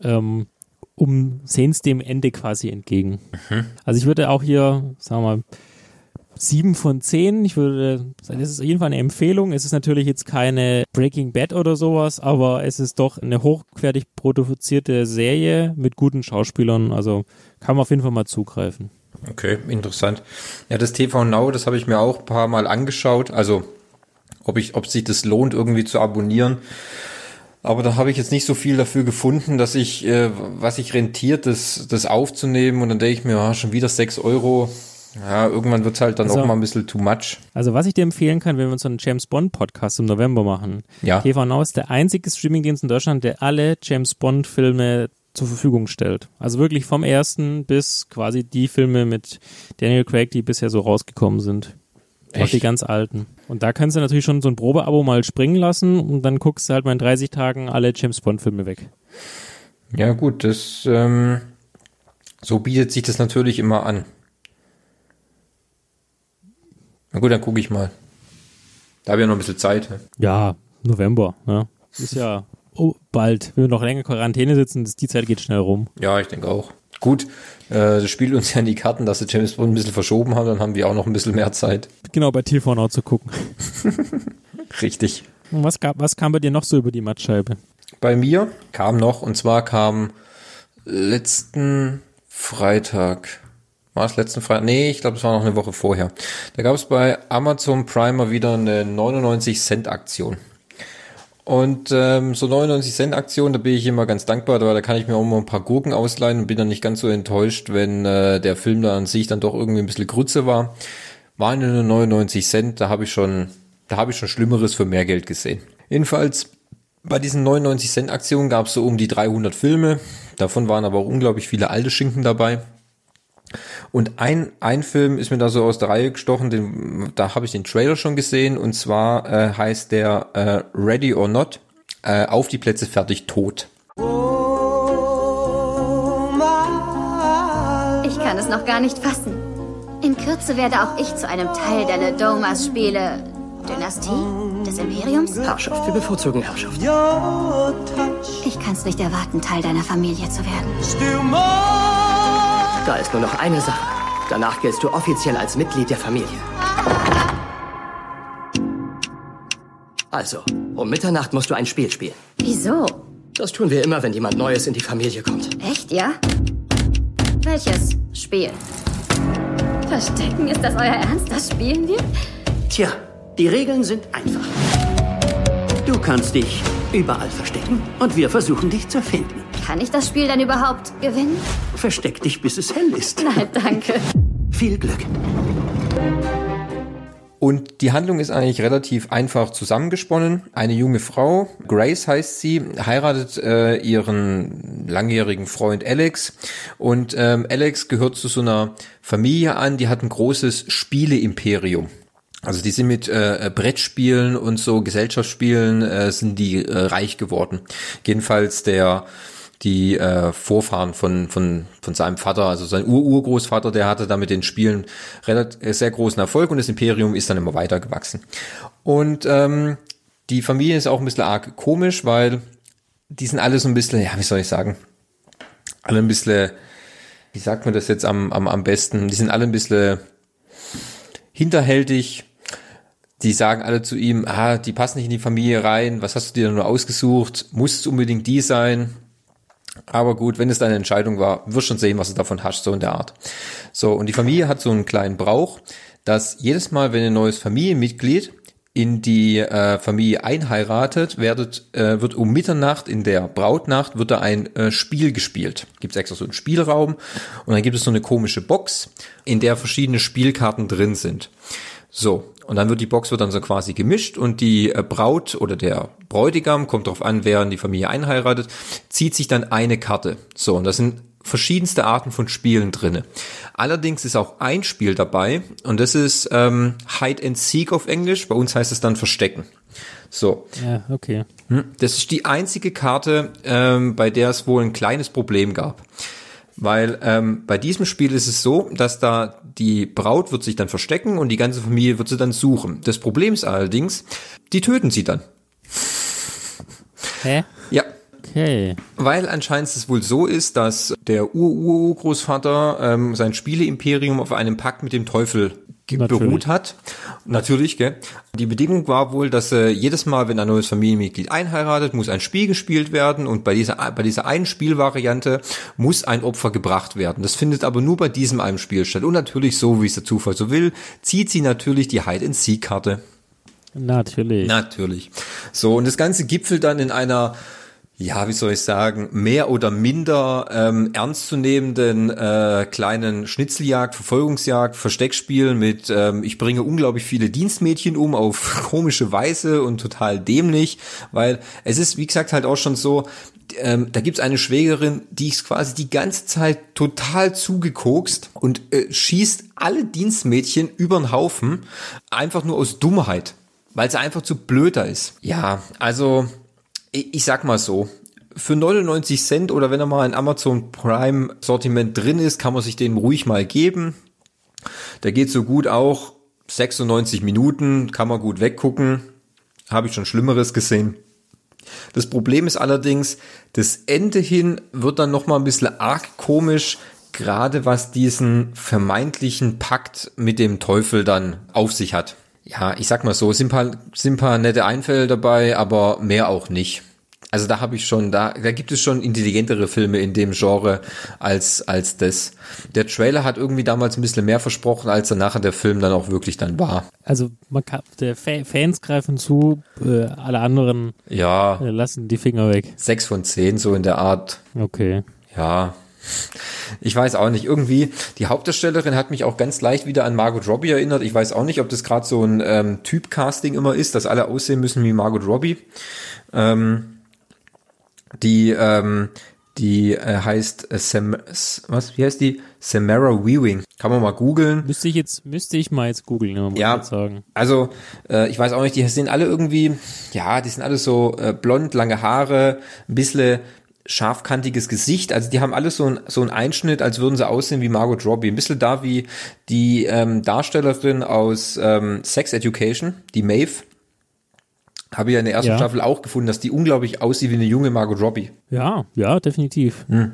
S1: ähm, um sehen's dem Ende quasi entgegen. Also ich würde auch hier, sagen wir mal, sieben von zehn. Ich würde sagen, das ist auf jeden Fall eine Empfehlung. Es ist natürlich jetzt keine Breaking Bad oder sowas, aber es ist doch eine hochwertig produzierte Serie mit guten Schauspielern. Also kann man auf jeden Fall mal zugreifen.
S2: Okay, interessant. Ja, das TV Now, das habe ich mir auch ein paar Mal angeschaut. Also, ob ich, ob sich das lohnt, irgendwie zu abonnieren. Aber da habe ich jetzt nicht so viel dafür gefunden, dass ich, äh, was sich rentiert, das, das aufzunehmen. Und dann denke ich mir, ah, schon wieder sechs Euro. Ja, irgendwann wird's halt dann
S1: Also-
S2: auch mal ein bisschen too much.
S1: Also was ich dir empfehlen kann, wenn wir uns einen James Bond Podcast im November machen.
S2: Ja.
S1: TV Now ist der einzige Streamingdienst in Deutschland, der alle James Bond Filme zur Verfügung stellt. Also wirklich vom ersten bis quasi die Filme mit Daniel Craig, die bisher so rausgekommen sind. Auch
S2: Echt?
S1: die ganz alten. Und da kannst du natürlich schon so ein Probeabo mal springen lassen und dann guckst du halt mal in 30 Tagen alle James Bond Filme weg.
S2: Ja, gut, das, ähm, so bietet sich das natürlich immer an. Na gut, dann gucke ich mal. Da habe ich ja noch ein bisschen Zeit. ne?
S1: Ja, November, ne? Ist ja oh, bald. Wenn wir noch länger Quarantäne sitzen, die Zeit geht schnell rum.
S2: Ja, ich denke auch. Gut, äh, das spielt uns ja in die Karten, dass sie James Bond ein bisschen verschoben haben, dann haben wir auch noch ein bisschen mehr Zeit.
S1: Genau, bei Tilfornau zu gucken.
S2: Richtig.
S1: Und was, gab, was kam bei dir noch so über die Mattscheibe?
S2: Bei mir kam noch, und zwar kam letzten Freitag, war es letzten Freitag? Nee, ich glaube, es war noch eine Woche vorher. Da gab es bei Amazon Prime mal wieder eine 99 Cent Aktion. Und ähm, so 99 Cent Aktion, da bin ich immer ganz dankbar, weil da kann ich mir auch mal ein paar Gurken ausleihen und bin dann nicht ganz so enttäuscht, wenn äh, der Film da an sich dann doch irgendwie ein bisschen Grütze war. Waren nur 99 Cent, da habe ich schon, da habe ich schon Schlimmeres für mehr Geld gesehen. Jedenfalls bei diesen 99 Cent Aktionen gab es so um die 300 Filme. Davon waren aber auch unglaublich viele alte Schinken dabei. Und ein, ein Film ist mir da so aus der Reihe gestochen, den, da habe ich den Trailer schon gesehen, und zwar äh, heißt der äh, Ready or Not, äh, auf die Plätze fertig tot.
S9: Ich kann es noch gar nicht fassen. In Kürze werde auch ich zu einem Teil deiner Domas-Spiele. Dynastie? Des Imperiums?
S10: Herrschaft, wir bevorzugen Herrschaft.
S9: Ich kann es nicht erwarten, Teil deiner Familie zu werden.
S10: Da ist nur noch eine Sache. Danach giltst du offiziell als Mitglied der Familie. Also, um Mitternacht musst du ein Spiel spielen.
S9: Wieso?
S10: Das tun wir immer, wenn jemand Neues in die Familie kommt.
S9: Echt, ja? Welches Spiel? Verstecken, ist das euer Ernst? Das spielen wir?
S11: Tja, die Regeln sind einfach. Du kannst dich überall verstecken und wir versuchen dich zu finden.
S9: Kann ich das Spiel dann überhaupt gewinnen?
S11: Versteck dich, bis es hell ist.
S9: Nein, danke.
S11: Viel Glück.
S2: Und die Handlung ist eigentlich relativ einfach zusammengesponnen. Eine junge Frau, Grace heißt sie, heiratet äh, ihren langjährigen Freund Alex. Und ähm, Alex gehört zu so einer Familie an, die hat ein großes Spiele-Imperium. Also die sind mit äh, Brettspielen und so Gesellschaftsspielen äh, sind die äh, reich geworden. Jedenfalls der die äh, Vorfahren von, von, von seinem Vater, also sein Ur-Urgroßvater, der hatte da mit den Spielen relativ, äh, sehr großen Erfolg und das Imperium ist dann immer weiter gewachsen. Und ähm, die Familie ist auch ein bisschen arg komisch, weil die sind alle so ein bisschen, ja, wie soll ich sagen, alle ein bisschen, wie sagt man das jetzt am, am, am besten, die sind alle ein bisschen hinterhältig, die sagen alle zu ihm, ah, die passen nicht in die Familie rein, was hast du dir denn nur ausgesucht, muss es unbedingt die sein? Aber gut, wenn es deine Entscheidung war, wirst schon sehen, was du davon hast, so in der Art. So, und die Familie hat so einen kleinen Brauch, dass jedes Mal, wenn ein neues Familienmitglied in die äh, Familie einheiratet, werdet, äh, wird um Mitternacht in der Brautnacht wird da ein äh, Spiel gespielt. Gibt es extra so einen Spielraum und dann gibt es so eine komische Box, in der verschiedene Spielkarten drin sind. So, und dann wird die Box wird dann so quasi gemischt und die äh, Braut oder der Bräutigam, kommt darauf an, wer in die Familie einheiratet, zieht sich dann eine Karte. So, und das sind verschiedenste Arten von Spielen drinne. Allerdings ist auch ein Spiel dabei und das ist ähm, Hide and Seek auf Englisch. Bei uns heißt es dann Verstecken. So.
S1: Ja, okay.
S2: Hm, Das ist die einzige Karte, ähm, bei der es wohl ein kleines Problem gab. Weil ähm, bei diesem Spiel ist es so, dass da die Braut wird sich dann verstecken und die ganze Familie wird sie dann suchen. Das Problem ist allerdings, die töten sie dann.
S1: Hä?
S2: Ja.
S1: Okay.
S2: Weil anscheinend es wohl so ist, dass der Ur-Ur-Großvater ähm, sein Spiele-Imperium auf einem Pakt mit dem Teufel
S1: Natürlich.
S2: beruht hat. Natürlich, gell. Die Bedingung war wohl, dass äh, jedes Mal, wenn ein neues Familienmitglied einheiratet, muss ein Spiel gespielt werden und bei dieser, bei dieser einen Spielvariante muss ein Opfer gebracht werden. Das findet aber nur bei diesem einen Spiel statt. Und natürlich, so wie es der Zufall so will, zieht sie natürlich die Hide-and-Seek-Karte.
S1: Natürlich.
S2: Natürlich. So, und das Ganze gipfelt dann in einer ja, wie soll ich sagen, mehr oder minder ähm, ernstzunehmenden äh, kleinen Schnitzeljagd, Verfolgungsjagd, Versteckspiel mit ähm, ich bringe unglaublich viele Dienstmädchen um auf komische Weise und total dämlich, weil es ist, wie gesagt, halt auch schon so, ähm, da gibt's eine Schwägerin, die ist quasi die ganze Zeit total zugekokst und äh, schießt alle Dienstmädchen übern Haufen, einfach nur aus Dummheit, weil sie einfach zu blöder ist. Ja, also ich sag mal so, für 99 Cent oder wenn er mal in Amazon Prime Sortiment drin ist, kann man sich den ruhig mal geben. Der geht so gut auch 96 Minuten, kann man gut weggucken. Habe ich schon Schlimmeres gesehen. Das Problem ist allerdings, das Ende hin wird dann noch mal ein bisschen arg komisch, gerade was diesen vermeintlichen Pakt mit dem Teufel dann auf sich hat ja, ich sag mal so, sind paar, sind paar nette Einfälle dabei, aber mehr auch nicht. Also da habe ich schon, da, da gibt es schon intelligentere Filme in dem Genre als, als das. Der Trailer hat irgendwie damals ein bisschen mehr versprochen, als dann nachher der Film dann auch wirklich dann war.
S1: Also man kann, der Fa Fans greifen zu, äh, alle anderen
S2: ja.
S1: äh, lassen die Finger weg.
S2: Sechs von zehn, so in der Art.
S1: Okay.
S2: Ja, ich weiß auch nicht. Irgendwie, die Hauptdarstellerin hat mich auch ganz leicht wieder an Margot Robbie erinnert. Ich weiß auch nicht, ob das gerade so ein ähm, Typ-Casting immer ist, dass alle aussehen müssen wie Margot Robbie. Ähm, die, ähm, die äh, heißt äh, Sam, was, wie heißt die? Samara Weaving. Kann man mal googeln.
S1: Müsste ich jetzt, müsste ich mal jetzt googeln,
S2: ja, sagen. Also, äh, ich weiß auch nicht, die sind alle irgendwie, ja, die sind alle so äh, blond, lange Haare, ein bisschen, scharfkantiges Gesicht. Also die haben alles so ein, so ein Einschnitt, als würden sie aussehen wie Margot Robbie. Ein bisschen da wie die ähm, Darstellerin aus ähm, Sex Education, die Maeve. Habe ich ja in der ersten ja. Staffel auch gefunden, dass die unglaublich aussieht wie eine junge Margot Robbie.
S1: Ja, ja, definitiv. Hm.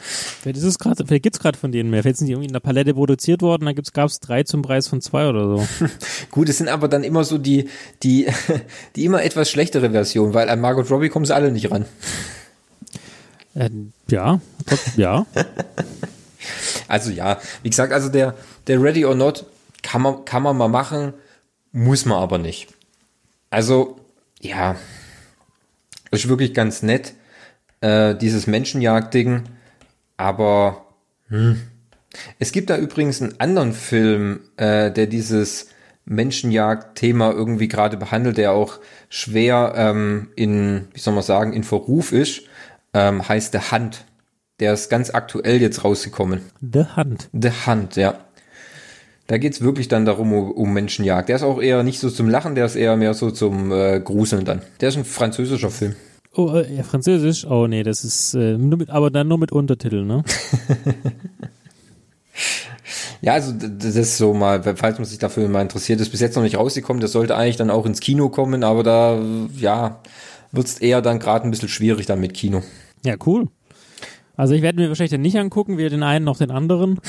S1: Vielleicht ist es gerade, vielleicht von denen mehr. Vielleicht sind die irgendwie in der Palette produziert worden, dann gibt's, gab's drei zum Preis von zwei oder so.
S2: Gut, es sind aber dann immer so die, die, die immer etwas schlechtere Version, weil an Margot Robbie kommen sie alle nicht ran.
S1: Äh, ja, ja.
S2: also ja, wie gesagt, also der, der Ready or Not kann man, kann man mal machen, muss man aber nicht. Also, ja, ist wirklich ganz nett, äh, dieses Menschenjagd-Ding, aber hm. es gibt da übrigens einen anderen Film, äh, der dieses Menschenjagd-Thema irgendwie gerade behandelt, der auch schwer ähm, in, wie soll man sagen, in Verruf ist ähm, heißt The Hunt. Der ist ganz aktuell jetzt rausgekommen.
S1: The Hunt.
S2: The Hunt, ja. Da geht's wirklich dann darum, um, Menschenjagd. Der ist auch eher nicht so zum Lachen, der ist eher mehr so zum äh, Gruseln dann. Der ist ein französischer Film.
S1: Oh, äh, ja, französisch? Oh nee, das ist, äh, mit, aber dann nur mit Untertiteln, ne?
S2: ja, also das ist so mal, falls man sich dafür mal interessiert, ist bis jetzt noch nicht rausgekommen. Das sollte eigentlich dann auch ins Kino kommen, aber da, ja, wird's eher dann gerade ein bisschen schwierig dann mit Kino.
S1: Ja, cool. Also ich werde mir wahrscheinlich den nicht angucken, weder den einen noch den anderen.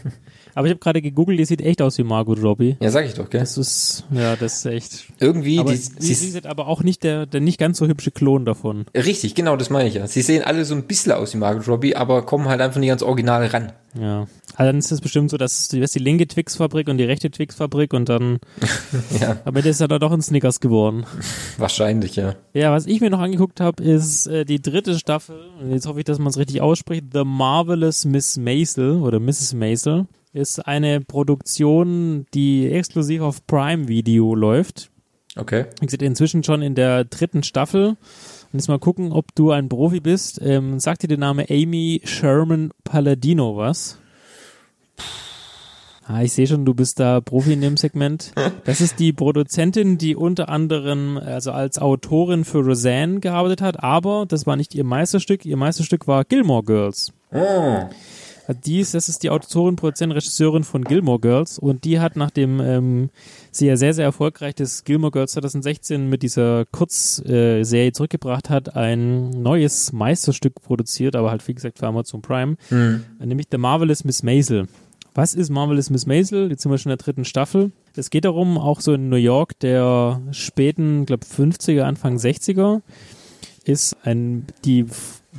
S1: Aber ich habe gerade gegoogelt, die sieht echt aus wie Margot Robbie.
S2: Ja, sag ich doch, gell?
S1: Das ist, ja, das ist echt.
S2: Irgendwie,
S1: aber
S2: die,
S1: sie, sie ist aber auch nicht der, der nicht ganz so hübsche Klon davon.
S2: Richtig, genau, das meine ich ja. Sie sehen alle so ein bisschen aus wie Margot Robbie, aber kommen halt einfach nicht ans Original ran.
S1: Ja. Also dann ist es bestimmt so, dass du die linke Twix-Fabrik und die rechte Twix-Fabrik und dann. ja. Aber das ist ja dann doch ein Snickers geworden.
S2: Wahrscheinlich, ja.
S1: Ja, was ich mir noch angeguckt habe, ist äh, die dritte Staffel. Jetzt hoffe ich, dass man es richtig ausspricht. The Marvelous Miss Maisel oder Mrs. Maisel ist eine Produktion, die exklusiv auf Prime Video läuft.
S2: Okay.
S1: Ich sehe inzwischen schon in der dritten Staffel. Und jetzt mal gucken, ob du ein Profi bist. Ähm, sagt dir der Name Amy Sherman Palladino was? Ah, ich sehe schon, du bist da Profi in dem Segment. Das ist die Produzentin, die unter anderem also als Autorin für Roseanne gearbeitet hat, aber das war nicht ihr Meisterstück. Ihr Meisterstück war Gilmore Girls.
S2: Oh.
S1: Die ist, das ist die Autorin, Produzentin, Regisseurin von Gilmore Girls und die hat nachdem ähm, sie ja sehr, sehr erfolgreich das Gilmore Girls 2016 mit dieser Kurzserie zurückgebracht hat, ein neues Meisterstück produziert, aber halt wie gesagt für Amazon Prime,
S2: mhm.
S1: nämlich The Marvelous Miss Maisel. Was ist Marvelous Miss Maisel? Jetzt sind wir schon in der dritten Staffel. Es geht darum, auch so in New York der späten, glaube 50er, Anfang 60er, ist ein, die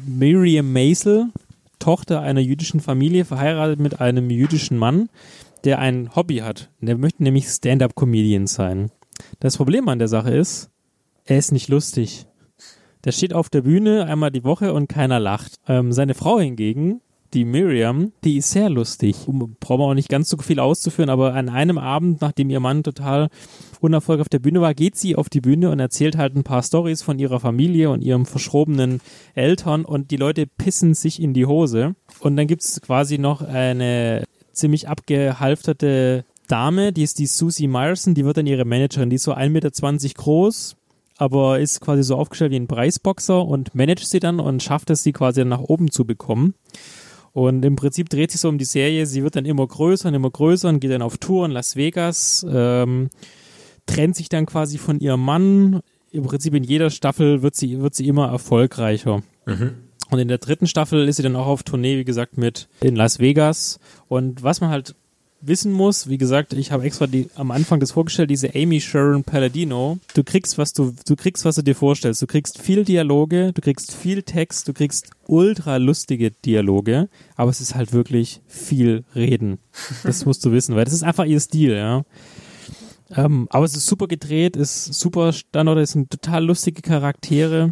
S1: Miriam Maisel, Tochter einer jüdischen Familie, verheiratet mit einem jüdischen Mann, der ein Hobby hat. Der möchte nämlich Stand-up-Comedian sein. Das Problem an der Sache ist, er ist nicht lustig. Der steht auf der Bühne einmal die Woche und keiner lacht. Ähm, seine Frau hingegen, die Miriam, die ist sehr lustig. Um, brauchen wir auch nicht ganz so viel auszuführen, aber an einem Abend, nachdem ihr Mann total unerfolgreich auf der Bühne war, geht sie auf die Bühne und erzählt halt ein paar Stories von ihrer Familie und ihrem verschrobenen Eltern und die Leute pissen sich in die Hose. Und dann gibt's quasi noch eine ziemlich abgehalfterte Dame, die ist die Susie Myerson, die wird dann ihre Managerin, die ist so 1,20 Meter groß, aber ist quasi so aufgestellt wie ein Preisboxer und managt sie dann und schafft es, sie quasi nach oben zu bekommen. Und im Prinzip dreht sich so um die Serie, sie wird dann immer größer und immer größer und geht dann auf Tour in Las Vegas, ähm, trennt sich dann quasi von ihrem Mann. Im Prinzip in jeder Staffel wird sie, wird sie immer erfolgreicher.
S2: Mhm.
S1: Und in der dritten Staffel ist sie dann auch auf Tournee, wie gesagt, mit in Las Vegas. Und was man halt wissen muss, wie gesagt, ich habe extra die, am Anfang das vorgestellt, diese Amy Sharon Palladino. Du kriegst, was du, du kriegst, was du dir vorstellst. Du kriegst viel Dialoge, du kriegst viel Text, du kriegst ultra lustige Dialoge, aber es ist halt wirklich viel Reden. Das musst du wissen, weil das ist einfach ihr Stil, ja. Ähm, aber es ist super gedreht, ist super Standort, es sind total lustige Charaktere.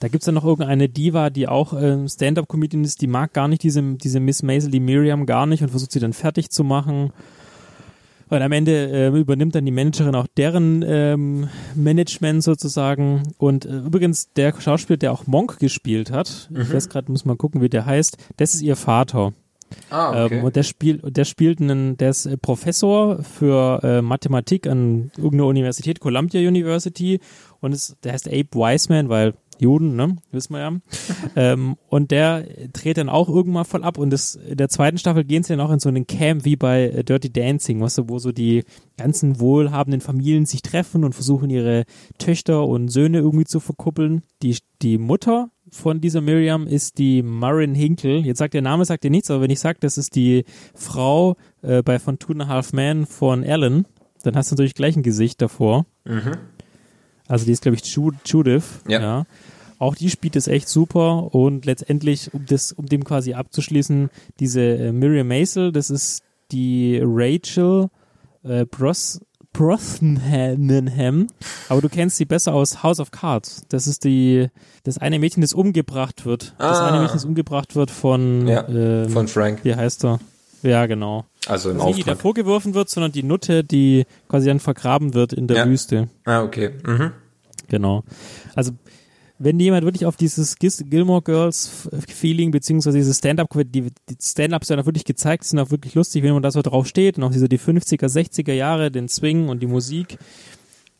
S1: Da gibt's dann noch irgendeine Diva, die auch ähm, Stand-up-Comedian ist, die mag gar nicht diese, diese Miss Maisel, die Miriam gar nicht und versucht sie dann fertig zu machen. Und am Ende äh, übernimmt dann die Managerin auch deren ähm, Management sozusagen. Und äh, übrigens, der Schauspieler, der auch Monk gespielt hat, ich
S2: Mhm.
S1: weiß gerade, muss mal gucken, wie der heißt, das ist ihr Vater.
S2: Ah, okay.
S1: Ähm, und der spielt, der spielt einen, der ist äh, Professor für äh, Mathematik an irgendeiner Universität, Columbia University. Und es, der heißt Abe Wiseman, weil Juden, ne, wissen wir ja. ähm, und der dreht dann auch irgendwann voll ab. Und das, in der zweiten Staffel gehen sie dann auch in so einen Camp wie bei äh, Dirty Dancing, weißt du, wo so die ganzen wohlhabenden Familien sich treffen und versuchen, ihre Töchter und Söhne irgendwie zu verkuppeln. Die, die Mutter von dieser Miriam ist die Marin Hinkle. Jetzt sagt der Name, sagt dir nichts, aber wenn ich sage, das ist die Frau äh, bei von Two and a Half Men von Ellen, dann hast du natürlich gleich ein Gesicht davor.
S2: Mhm.
S1: Also die ist, glaube ich, Ju Judith.
S2: Ja.
S1: Auch die spielt es echt super und letztendlich, um das, um dem quasi abzuschließen, diese äh, Miriam Maisel, das ist die Rachel äh, Bros Brosnahan, aber du kennst sie besser aus House of Cards. Das ist die, das eine Mädchen, das umgebracht wird. Das
S2: Ah.
S1: eine Mädchen, das umgebracht wird von,
S2: Ja,
S1: ähm,
S2: von Frank.
S1: Wie heißt er? Ja, genau.
S2: Also im
S1: ist nicht die, die
S2: Auftrag.
S1: davor geworfen wird, sondern die Nutte, die quasi dann vergraben wird in der
S2: Ja.
S1: Wüste.
S2: Ah, okay. Mhm.
S1: Genau. Also wenn jemand wirklich auf dieses Gilmore Girls Feeling beziehungsweise dieses Stand-up, die, die Stand-ups sind auch wirklich gezeigt, sind auch wirklich lustig, wenn man da so drauf steht und auch diese die 50er, 60er Jahre, den Swing und die Musik,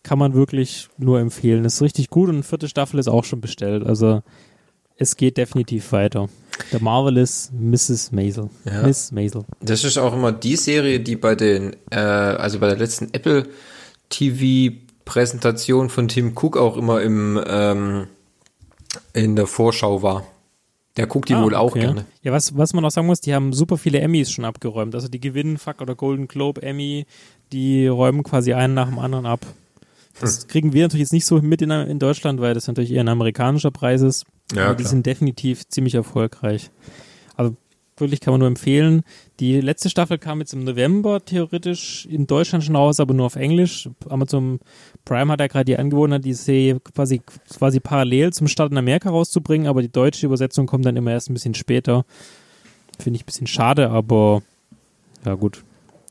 S1: kann man wirklich nur empfehlen. Das ist richtig gut und eine vierte Staffel ist auch schon bestellt. Also es geht definitiv weiter. The Marvelous Mrs. Maisel.
S2: Ja.
S1: Miss Maisel.
S2: Das ist auch immer die Serie, die bei den, äh, also bei der letzten Apple TV Präsentation von Tim Cook auch immer im ähm, in der Vorschau war. Der guckt die
S1: Ah,
S2: wohl auch
S1: okay.
S2: gerne.
S1: Ja, was, was man auch sagen muss, die haben super viele Emmys schon abgeräumt. Also die gewinnen Fuck oder Golden Globe Emmy, die räumen quasi einen nach dem anderen ab. Das
S2: Hm.
S1: kriegen wir natürlich jetzt nicht so mit in, in Deutschland, weil das natürlich eher ein amerikanischer Preis ist.
S2: Ja,
S1: Aber die
S2: klar.
S1: sind definitiv ziemlich erfolgreich. Also wirklich kann man nur empfehlen. Die letzte Staffel kam jetzt im November theoretisch in Deutschland schon raus, aber nur auf Englisch. Amazon Prime hat ja gerade die Angewohnheit, die Serie quasi, quasi parallel zum Start in Amerika rauszubringen, aber die deutsche Übersetzung kommt dann immer erst ein bisschen später. Finde ich ein bisschen schade, aber ja gut.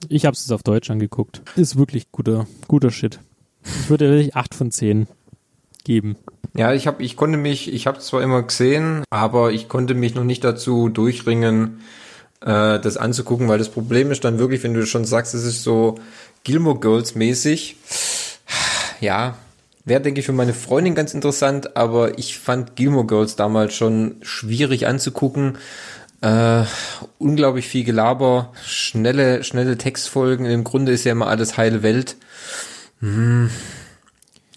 S1: Ich habe es jetzt auf Deutsch angeguckt. Ist wirklich guter, guter Shit. Ich würde wirklich 8 von 10 geben.
S2: Ja, ich habe, ich konnte mich, ich habe zwar immer gesehen, aber ich konnte mich noch nicht dazu durchringen, äh, das anzugucken, weil das Problem ist dann wirklich, wenn du schon sagst, es ist so Gilmore Girls mäßig. Ja, wäre denke ich für meine Freundin ganz interessant, aber ich fand Gilmore Girls damals schon schwierig anzugucken. Äh, unglaublich viel Gelaber, schnelle, schnelle Textfolgen. Im Grunde ist ja immer alles heile Welt. Hm.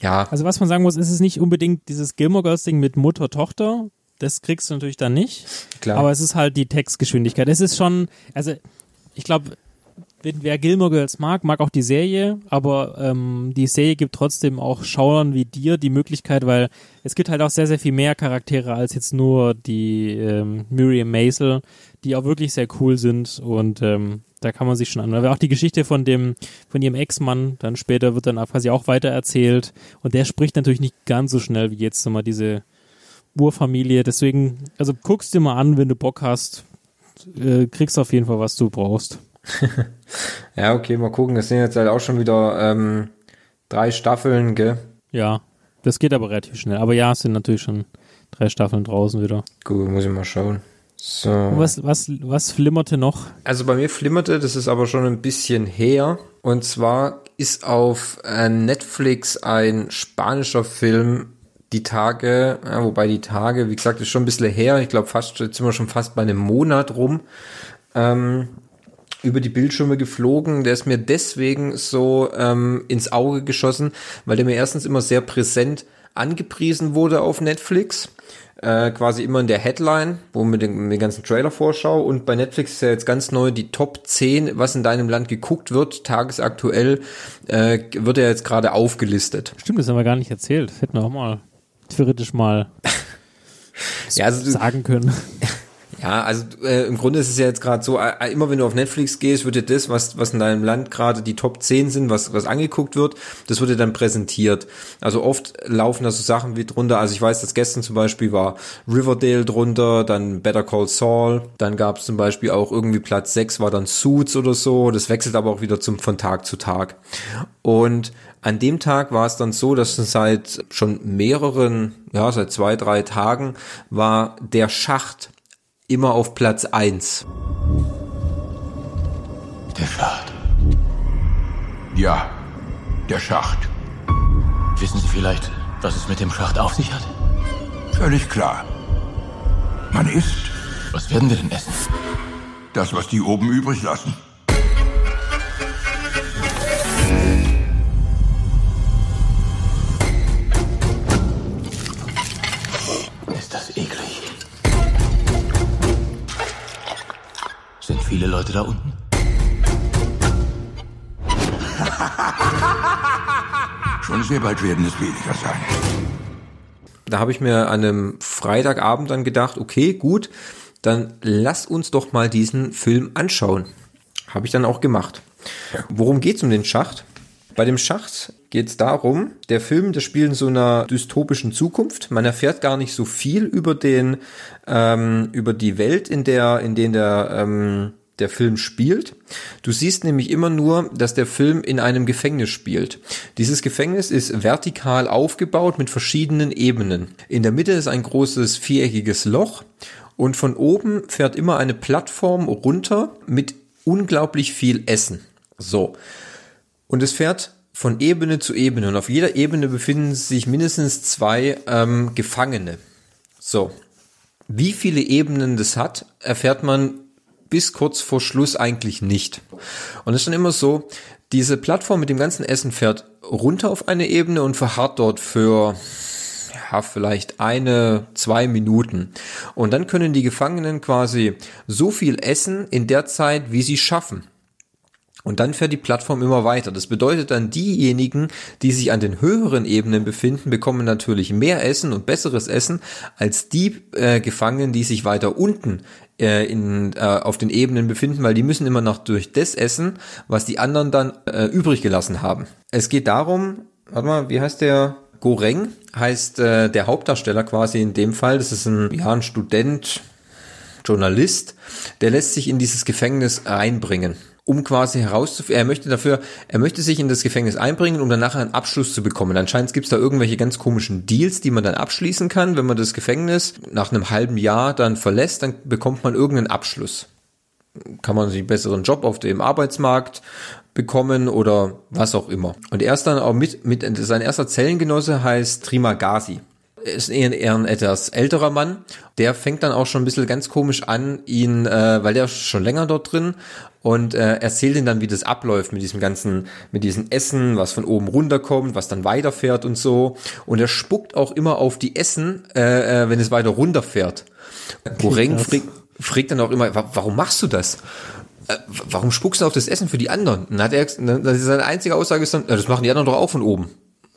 S2: Ja.
S1: Also was man sagen muss, ist es nicht unbedingt dieses Gilmore Girls Ding mit Mutter, Tochter. Das kriegst du natürlich dann nicht.
S2: Klar.
S1: Aber es ist halt die Textgeschwindigkeit. Es ist schon, also ich glaube, wenn wer Gilmore Girls mag, mag auch die Serie, aber ähm, die Serie gibt trotzdem auch Schauern wie dir die Möglichkeit, weil es gibt halt auch sehr, sehr viel mehr Charaktere als jetzt nur die ähm, Miriam Maisel, die auch wirklich sehr cool sind und ähm, da kann man sich schon an. Weil auch die Geschichte von dem, von ihrem Ex-Mann, dann später wird dann quasi auch weiter erzählt. Und der spricht natürlich nicht ganz so schnell wie jetzt nochmal diese Urfamilie. Deswegen, also guckst dir mal an, wenn du Bock hast. Äh, kriegst auf jeden Fall, was du brauchst.
S2: ja, okay, mal gucken. Es sind jetzt halt auch schon wieder ähm, drei Staffeln, gell?
S1: Ja, das geht aber relativ schnell. Aber ja, es sind natürlich schon drei Staffeln draußen wieder.
S2: Gut, muss ich mal schauen. So.
S1: Was, was, was flimmerte noch?
S2: Also bei mir flimmerte, das ist aber schon ein bisschen her. Und zwar ist auf äh, Netflix ein spanischer Film die Tage, ja, wobei die Tage, wie gesagt, ist schon ein bisschen her. Ich glaube, fast, jetzt sind wir schon fast bei einem Monat rum. Ähm, über die Bildschirme geflogen. Der ist mir deswegen so ähm, ins Auge geschossen, weil der mir erstens immer sehr präsent angepriesen wurde auf Netflix. Äh, quasi immer in der Headline, wo mit den, den ganzen Trailer vorschau. Und bei Netflix ist ja jetzt ganz neu die Top 10, was in deinem Land geguckt wird, tagesaktuell, äh, wird er jetzt gerade aufgelistet.
S1: Stimmt, das haben wir gar nicht erzählt. hätten wir auch mal theoretisch mal ja, also sagen können.
S2: Ja, also äh, im Grunde ist es ja jetzt gerade so, äh, immer wenn du auf Netflix gehst, wird dir das, was, was in deinem Land gerade die Top 10 sind, was, was angeguckt wird, das wird dir dann präsentiert. Also oft laufen da so Sachen wie drunter, also ich weiß, dass gestern zum Beispiel war Riverdale drunter, dann Better Call Saul, dann gab es zum Beispiel auch irgendwie Platz 6 war dann Suits oder so, das wechselt aber auch wieder zum, von Tag zu Tag. Und an dem Tag war es dann so, dass seit schon mehreren, ja, seit zwei, drei Tagen war der Schacht immer auf Platz 1.
S12: Der Schacht. Ja, der Schacht.
S13: Wissen Sie vielleicht, was es mit dem Schacht auf sich hat?
S12: Völlig klar. Man isst.
S13: Was werden wir denn essen?
S12: Das, was die oben übrig lassen.
S13: Leute da unten?
S12: Schon sehr bald werden es weniger sein.
S2: Da habe ich mir an einem Freitagabend dann gedacht, okay, gut, dann lass uns doch mal diesen Film anschauen. Habe ich dann auch gemacht. Worum geht's um den Schacht? Bei dem Schacht geht es darum, der Film, der spielt in so einer dystopischen Zukunft. Man erfährt gar nicht so viel über den, ähm, über die Welt, in der, in der der ähm, der Film spielt. Du siehst nämlich immer nur, dass der Film in einem Gefängnis spielt. Dieses Gefängnis ist vertikal aufgebaut mit verschiedenen Ebenen. In der Mitte ist ein großes viereckiges Loch und von oben fährt immer eine Plattform runter mit unglaublich viel Essen. So. Und es fährt von Ebene zu Ebene und auf jeder Ebene befinden sich mindestens zwei ähm, Gefangene. So. Wie viele Ebenen das hat, erfährt man bis kurz vor Schluss eigentlich nicht. Und es ist dann immer so, diese Plattform mit dem ganzen Essen fährt runter auf eine Ebene und verharrt dort für ja, vielleicht eine, zwei Minuten. Und dann können die Gefangenen quasi so viel essen in der Zeit, wie sie schaffen. Und dann fährt die Plattform immer weiter. Das bedeutet dann, diejenigen, die sich an den höheren Ebenen befinden, bekommen natürlich mehr Essen und besseres Essen als die äh, Gefangenen, die sich weiter unten äh, in, äh, auf den Ebenen befinden, weil die müssen immer noch durch das essen, was die anderen dann äh, übrig gelassen haben. Es geht darum, warte mal, wie heißt der? Goreng heißt äh, der Hauptdarsteller quasi in dem Fall. Das ist ein, ja, ein Student, Journalist, der lässt sich in dieses Gefängnis reinbringen um quasi herauszufinden, er möchte dafür, er möchte sich in das Gefängnis einbringen, um dann nachher einen Abschluss zu bekommen. Anscheinend gibt es da irgendwelche ganz komischen Deals, die man dann abschließen kann. Wenn man das Gefängnis nach einem halben Jahr dann verlässt, dann bekommt man irgendeinen Abschluss. Kann man sich einen besseren Job auf dem Arbeitsmarkt bekommen oder was auch immer. Und er ist dann auch mit, mit sein erster Zellengenosse heißt Trimagasi ist eher, eher ein etwas älterer Mann. Der fängt dann auch schon ein bisschen ganz komisch an, ihn, äh, weil der ist schon länger dort drin und äh, erzählt ihn dann, wie das abläuft mit diesem ganzen, mit diesem Essen, was von oben runterkommt, was dann weiterfährt und so. Und er spuckt auch immer auf die Essen, äh, äh, wenn es weiter runterfährt. Goreng fragt, fragt dann auch immer, warum machst du das? Äh, warum spuckst du auf das Essen für die anderen? dann hat er, dann, seine einzige Aussage ist dann, das machen die anderen doch auch von oben.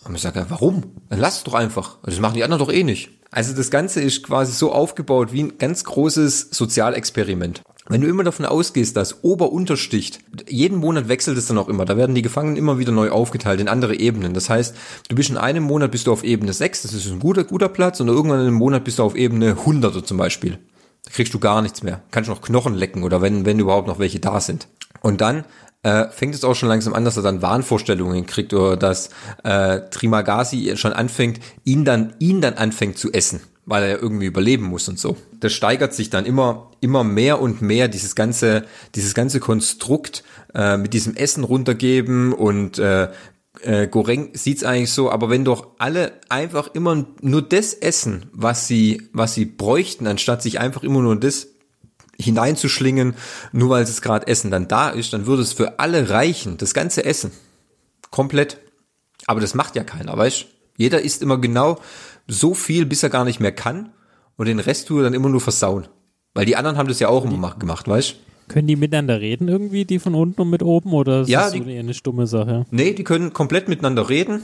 S2: Und ich sage, warum? Dann lass es doch einfach. Das machen die anderen doch eh nicht. Also das Ganze ist quasi so aufgebaut wie ein ganz großes Sozialexperiment. wenn du immer davon ausgehst, dass Ober-Unter sticht, jeden Monat wechselt es dann auch immer. Da werden die Gefangenen immer wieder neu aufgeteilt in andere Ebenen. Das heißt, du bist in einem Monat bist du auf Ebene 6, das ist ein guter, guter Platz, und irgendwann in einem Monat bist du auf Ebene 100 zum Beispiel. Da kriegst du gar nichts mehr. Kannst noch Knochen lecken oder wenn, wenn überhaupt noch welche da sind. Und dann äh, fängt es auch schon langsam an, dass er dann Wahnvorstellungen kriegt oder dass äh, Trimagasi schon anfängt, ihn dann, ihn dann anfängt zu essen weil er irgendwie überleben muss und so. Das steigert sich dann immer, immer mehr und mehr, dieses ganze, dieses ganze Konstrukt äh, mit diesem Essen runtergeben und äh, äh, Goreng sieht's eigentlich so, aber wenn doch alle einfach immer nur das essen, was sie, was sie bräuchten, anstatt sich einfach immer nur das hineinzuschlingen, nur weil es gerade Essen dann da ist, dann würde es für alle reichen, das ganze Essen. Komplett. Aber das macht ja keiner, weißt Jeder isst immer genau so viel, bis er gar nicht mehr kann und den Rest tue er dann immer nur versauen. Weil die anderen haben das ja auch immer gemacht, weißt
S1: Können die miteinander reden irgendwie, die von unten und mit oben, oder ist
S2: ja,
S1: das
S2: die,
S1: so eine stumme Sache?
S2: Nee, die können komplett miteinander reden.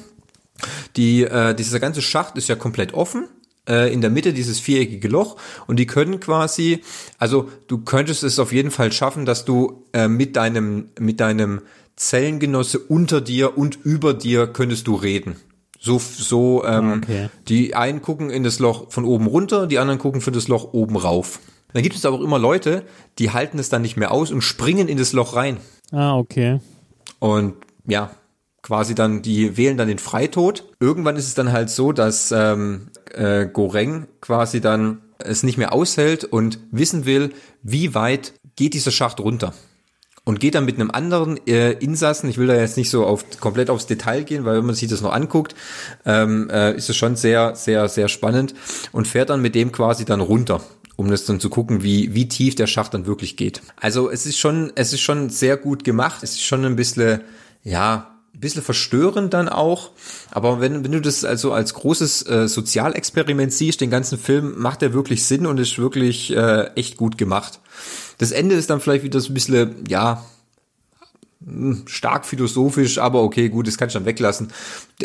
S2: Die, äh, dieser ganze Schacht ist ja komplett offen äh, in der Mitte dieses viereckige Loch und die können quasi, also du könntest es auf jeden Fall schaffen, dass du äh, mit deinem mit deinem Zellengenosse unter dir und über dir könntest du reden. So, so, ähm, okay. die einen gucken in das Loch von oben runter, die anderen gucken für das Loch oben rauf. Dann gibt es aber auch immer Leute, die halten es dann nicht mehr aus und springen in das Loch rein.
S1: Ah, okay.
S2: Und ja, quasi dann, die wählen dann den Freitod. Irgendwann ist es dann halt so, dass ähm, äh, Goreng quasi dann es nicht mehr aushält und wissen will, wie weit geht dieser Schacht runter und geht dann mit einem anderen äh, Insassen, ich will da jetzt nicht so auf, komplett aufs Detail gehen, weil wenn man sich das noch anguckt, ähm, äh, ist es schon sehr, sehr, sehr spannend und fährt dann mit dem quasi dann runter um das dann zu gucken, wie, wie tief der Schacht dann wirklich geht. Also es ist schon, es ist schon sehr gut gemacht. Es ist schon ein bisschen, ja, ein bisschen verstörend dann auch. Aber wenn, wenn du das also als großes äh, Sozialexperiment siehst, den ganzen Film, macht er wirklich Sinn und ist wirklich äh, echt gut gemacht. Das Ende ist dann vielleicht wieder so ein bisschen, ja, hm, stark philosophisch, aber okay, gut, das kann ich dann weglassen.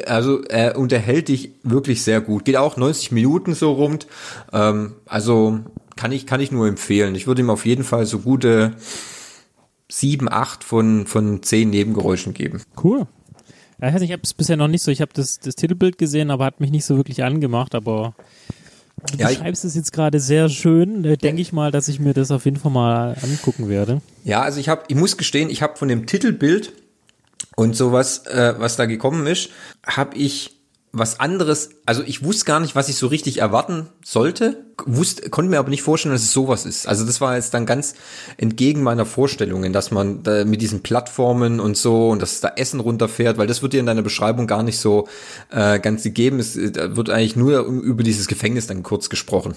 S2: Also er unterhält dich wirklich sehr gut. Geht auch 90 Minuten so rund. Ähm, also kann ich, kann ich nur empfehlen. Ich würde ihm auf jeden Fall so gute sieben, acht von, von zehn Nebengeräuschen geben.
S1: Cool. Ja, ich habe es bisher noch nicht so, ich habe das, das Titelbild gesehen, aber hat mich nicht so wirklich angemacht, aber Du ja, beschreibst es jetzt gerade sehr schön. Da denke ich mal, dass ich mir das auf jeden Fall mal angucken werde.
S2: Ja, also ich habe, ich muss gestehen, ich habe von dem Titelbild und sowas, äh, was da gekommen ist, habe ich was anderes, also ich wusste gar nicht, was ich so richtig erwarten sollte, wusste, konnte mir aber nicht vorstellen, dass es sowas ist. Also das war jetzt dann ganz entgegen meiner Vorstellungen, dass man da mit diesen Plattformen und so und dass da Essen runterfährt, weil das wird dir in deiner Beschreibung gar nicht so äh, ganz gegeben. Es da wird eigentlich nur über dieses Gefängnis dann kurz gesprochen.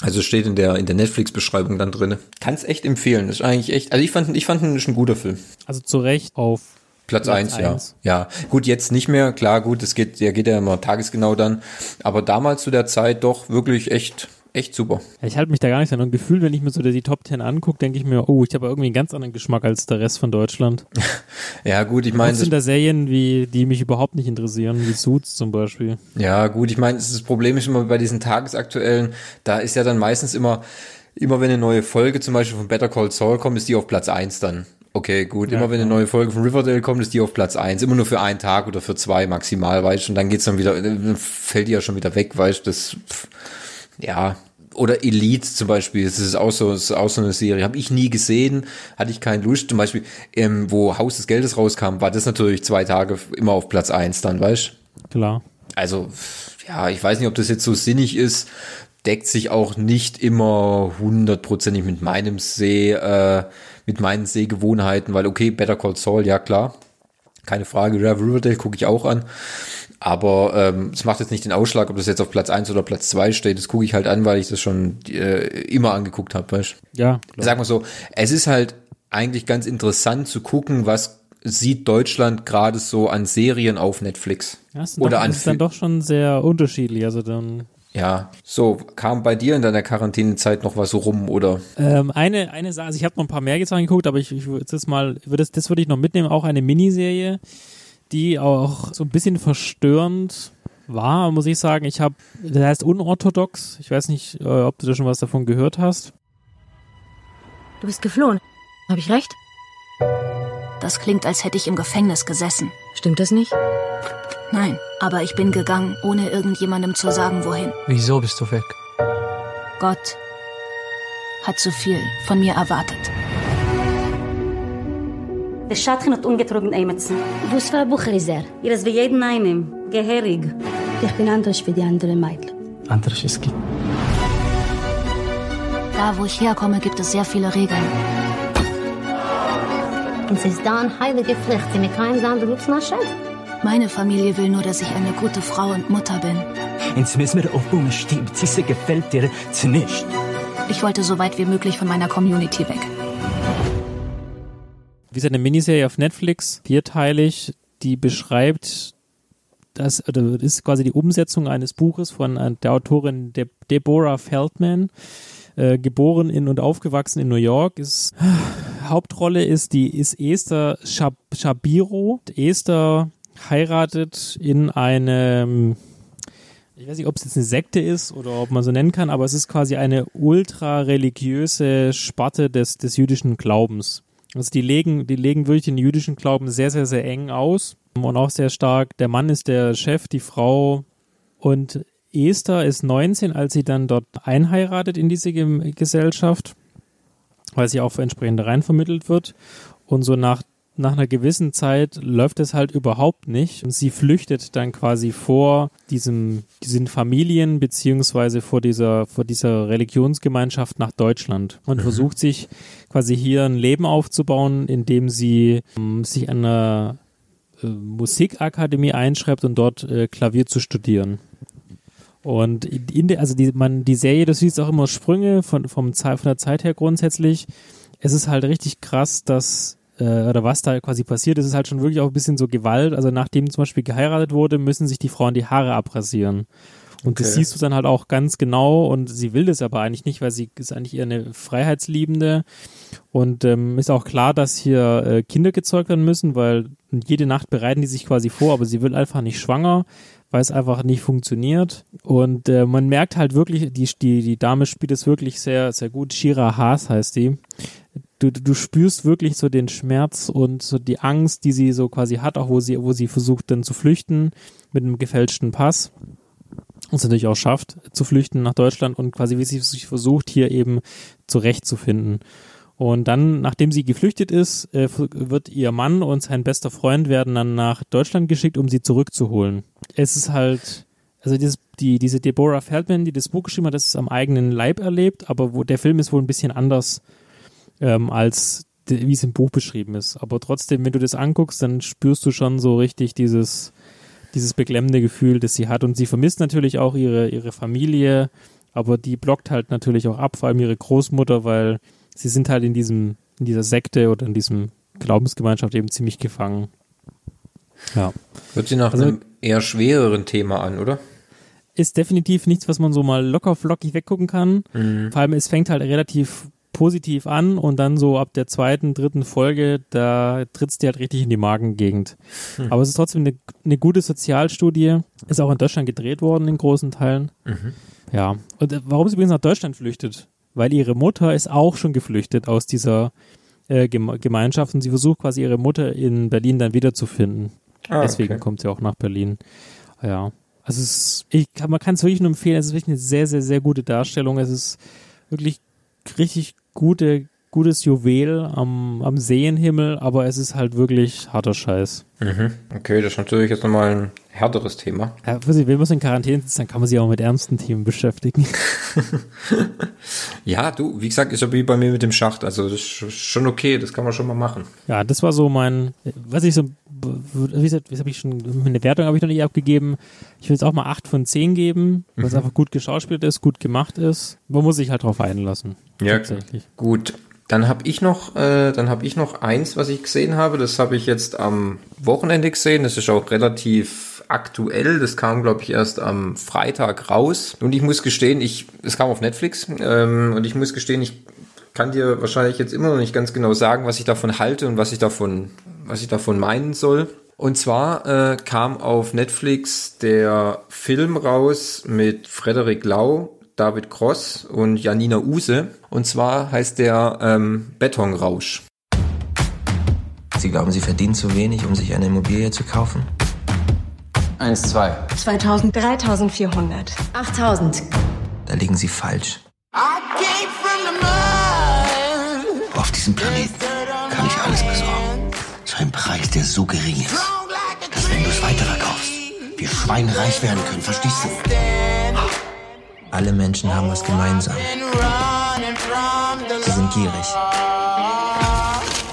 S2: Also steht in der in der Netflix-Beschreibung dann drinne. Kann es echt empfehlen. Das ist eigentlich echt. Also ich fand ich fand ihn ein guter Film.
S1: Also zu Recht auf
S2: Platz, Platz eins, ja. Ja, gut, jetzt nicht mehr. Klar, gut, es geht, der geht ja immer tagesgenau dann. Aber damals zu der Zeit doch wirklich echt, echt super.
S1: Ja, ich halte mich da gar nicht an. Und Gefühl, wenn ich mir so die Top Ten angucke, denke ich mir, oh, ich habe irgendwie einen ganz anderen Geschmack als der Rest von Deutschland.
S2: ja, gut, ich meine.
S1: Das sind da Serien, wie, die mich überhaupt nicht interessieren, wie Suits zum Beispiel.
S2: Ja, gut, ich meine, das Problem ist immer bei diesen tagesaktuellen, da ist ja dann meistens immer, immer wenn eine neue Folge zum Beispiel von Better Call Saul kommt, ist die auf Platz eins dann. Okay, gut. Ja, immer wenn eine neue Folge von Riverdale kommt, ist die auf Platz eins. Immer nur für einen Tag oder für zwei maximal, weißt du. Und dann geht's dann wieder, dann fällt die ja schon wieder weg, weißt du. Das, pff, ja. Oder Elite zum Beispiel, das ist auch so, ist auch so eine Serie. Habe ich nie gesehen, hatte ich keine Lust. Zum Beispiel, ähm, wo Haus des Geldes rauskam, war das natürlich zwei Tage immer auf Platz eins dann, weißt
S1: du. Klar.
S2: Also, ja, ich weiß nicht, ob das jetzt so sinnig ist. Deckt sich auch nicht immer hundertprozentig mit meinem See, äh, mit meinen Sehgewohnheiten, weil okay, Better Call Saul, ja klar, keine Frage, Riverdale gucke ich auch an. Aber ähm, es macht jetzt nicht den Ausschlag, ob das jetzt auf Platz eins oder Platz zwei steht. Das gucke ich halt an, weil ich das schon äh, immer angeguckt habe, weißt
S1: Ja.
S2: Klar. Sag mal so, es ist halt eigentlich ganz interessant zu gucken, was sieht Deutschland gerade so an Serien auf Netflix.
S1: Ja, oder doch, an ist dann doch schon sehr unterschiedlich. Also dann
S2: ja, so kam bei dir in deiner Quarantänezeit noch was rum oder?
S1: Ähm, eine eine Sache, also ich habe noch ein paar mehr jetzt angeguckt, aber ich, ich würde das mal, würde das, das würde ich noch mitnehmen, auch eine Miniserie, die auch so ein bisschen verstörend war, muss ich sagen. Ich habe, das heißt unorthodox. Ich weiß nicht, äh, ob du da schon was davon gehört hast.
S14: Du bist geflohen. Habe ich recht?
S15: Das klingt, als hätte ich im Gefängnis gesessen.
S14: Stimmt das nicht?
S15: Nein, aber ich bin gegangen, ohne irgendjemandem zu sagen, wohin.
S16: Wieso bist du weg?
S15: Gott hat zu viel von mir erwartet.
S17: الشاطخن ungetrogen Emetsen.
S18: Was war Bucherizer?
S17: Ihr ist wie jeden einem. Geherig.
S18: Ich bin anders wie die andere Mädel.
S16: Anders ist gibt.
S15: Da, wo ich herkomme, gibt es sehr viele Regeln.
S18: Und es ist da eine heilige Pflicht, die mit keinem Land Berufsmasche?
S15: meine Familie will nur, dass ich eine gute Frau und Mutter bin.
S16: Jetzt müssen wir aufbauen, stimmt. Sie gefällt dir nicht.
S15: Ich wollte so weit wie möglich von meiner Community weg.
S1: Wie ist eine Miniserie auf Netflix, vierteilig, die beschreibt, das, oder das ist quasi die Umsetzung eines Buches von äh, der Autorin De Deborah Feldman, äh, geboren in und aufgewachsen in New York. Ist, äh, Hauptrolle ist die ist Esther Shab Shabiro. Esther heiratet in einem ich weiß nicht, ob es jetzt eine Sekte ist oder ob man so nennen kann, aber es ist quasi eine ultra religiöse Sparte des, des jüdischen Glaubens. Also die legen, die legen wirklich den jüdischen Glauben sehr, sehr, sehr eng aus und auch sehr stark. Der Mann ist der Chef, die Frau und Esther ist 19, als sie dann dort einheiratet in diese Gesellschaft, weil sie auch entsprechend reinvermittelt wird. Und so nach nach einer gewissen Zeit läuft es halt überhaupt nicht und sie flüchtet dann quasi vor diesem, diesen Familien beziehungsweise vor dieser, vor dieser Religionsgemeinschaft nach Deutschland und mhm. versucht sich quasi hier ein Leben aufzubauen, indem sie ähm, sich an einer äh, Musikakademie einschreibt und dort äh, Klavier zu studieren. Und in der, also die, man, die Serie, das siehst auch immer Sprünge von, vom, von der Zeit her grundsätzlich. Es ist halt richtig krass, dass äh, oder was da quasi passiert ist, ist halt schon wirklich auch ein bisschen so Gewalt. Also nachdem zum Beispiel geheiratet wurde, müssen sich die Frauen die Haare abrasieren. Und okay. das siehst du dann halt auch ganz genau und sie will das aber eigentlich nicht, weil sie ist eigentlich eher eine Freiheitsliebende und ähm, ist auch klar, dass hier äh, Kinder gezeugt werden müssen, weil jede Nacht bereiten die sich quasi vor, aber sie will einfach nicht schwanger, weil es einfach nicht funktioniert und äh, man merkt halt wirklich, die, die, die Dame spielt es wirklich sehr, sehr gut, Shira Haas heißt die, du, du spürst wirklich so den Schmerz und so die Angst, die sie so quasi hat, auch wo sie, wo sie versucht dann zu flüchten mit einem gefälschten Pass und es natürlich auch schafft, zu flüchten nach Deutschland und quasi wie sie sich versucht, hier eben zurechtzufinden. Und dann, nachdem sie geflüchtet ist, äh, wird ihr Mann und sein bester Freund werden dann nach Deutschland geschickt, um sie zurückzuholen. Es ist halt, also dieses, die, diese Deborah Feldman, die das Buch geschrieben hat, das ist am eigenen Leib erlebt, aber wo der Film ist wohl ein bisschen anders ähm, als wie es im Buch beschrieben ist. Aber trotzdem, wenn du das anguckst, dann spürst du schon so richtig dieses, dieses beklemmende Gefühl, das sie hat. Und sie vermisst natürlich auch ihre, ihre Familie, aber die blockt halt natürlich auch ab, vor allem ihre Großmutter, weil sie sind halt in diesem, in dieser Sekte oder in diesem Glaubensgemeinschaft eben ziemlich gefangen. Ja.
S2: Hört sich nach also, einem eher schwereren Thema an, oder?
S1: Ist definitiv nichts, was man so mal locker flockig weggucken kann. Mhm. Vor allem, es fängt halt relativ positiv an und dann so ab der zweiten, dritten Folge, da trittst dir halt richtig in die Magengegend. Hm. Aber es ist trotzdem eine, eine, gute Sozialstudie, ist auch in Deutschland gedreht worden in großen Teilen. Mhm. Ja. Und äh, warum sie übrigens nach Deutschland flüchtet? Weil ihre Mutter ist auch schon geflüchtet aus dieser äh, Gemeinschaft und sie versucht quasi ihre Mutter in Berlin dann wiederzufinden. Ah, Deswegen okay. kommt sie auch nach Berlin. Ja. Also es ist, ich, man kann es wirklich nur empfehlen, es ist wirklich eine sehr, sehr, sehr gute Darstellung. Es ist wirklich richtig gute, gutes Juwel am, am Seenhimmel, aber es ist halt wirklich harter Scheiß.
S2: Mhm. Okay, das ist natürlich jetzt nochmal ein härteres Thema.
S1: Ja, wenn man in Quarantäne sitzt, dann kann man sich auch mit ernsten Themen beschäftigen.
S2: ja, du, wie gesagt, ist ja wie bei mir mit dem Schacht. Also das ist schon okay, das kann man schon mal machen.
S1: Ja, das war so mein, was ich so, wie gesagt, habe ich schon, eine Wertung habe ich noch nicht abgegeben. Ich will jetzt auch mal 8 von 10 geben, weil es mhm. einfach gut geschauspielt ist, gut gemacht ist. Man muss sich halt drauf einlassen.
S2: Ja, tatsächlich. gut. Dann habe ich noch, äh, dann habe ich noch eins, was ich gesehen habe. Das habe ich jetzt am Wochenende gesehen. Das ist auch relativ aktuell. Das kam, glaube ich, erst am Freitag raus. Und ich muss gestehen, ich, es kam auf Netflix. Ähm, und ich muss gestehen, ich kann dir wahrscheinlich jetzt immer noch nicht ganz genau sagen, was ich davon halte und was ich davon, was ich davon meinen soll. Und zwar äh, kam auf Netflix der Film raus mit Frederik Lau, David Cross und Janina Use. Und zwar heißt der ähm, Betonrausch.
S19: Sie glauben, Sie verdienen zu wenig, um sich eine Immobilie zu kaufen?
S20: Eins, zwei.
S21: 2000. 3400.
S6: 8000.
S19: Da liegen Sie falsch.
S3: Auf diesem Planeten kann ich alles besorgen. Zu einem Preis, der so gering ist, dass wenn du es weiterverkaufst, wir schweinreich werden können. Verstehst du?
S19: Alle Menschen haben was gemeinsam. Sie sind gierig.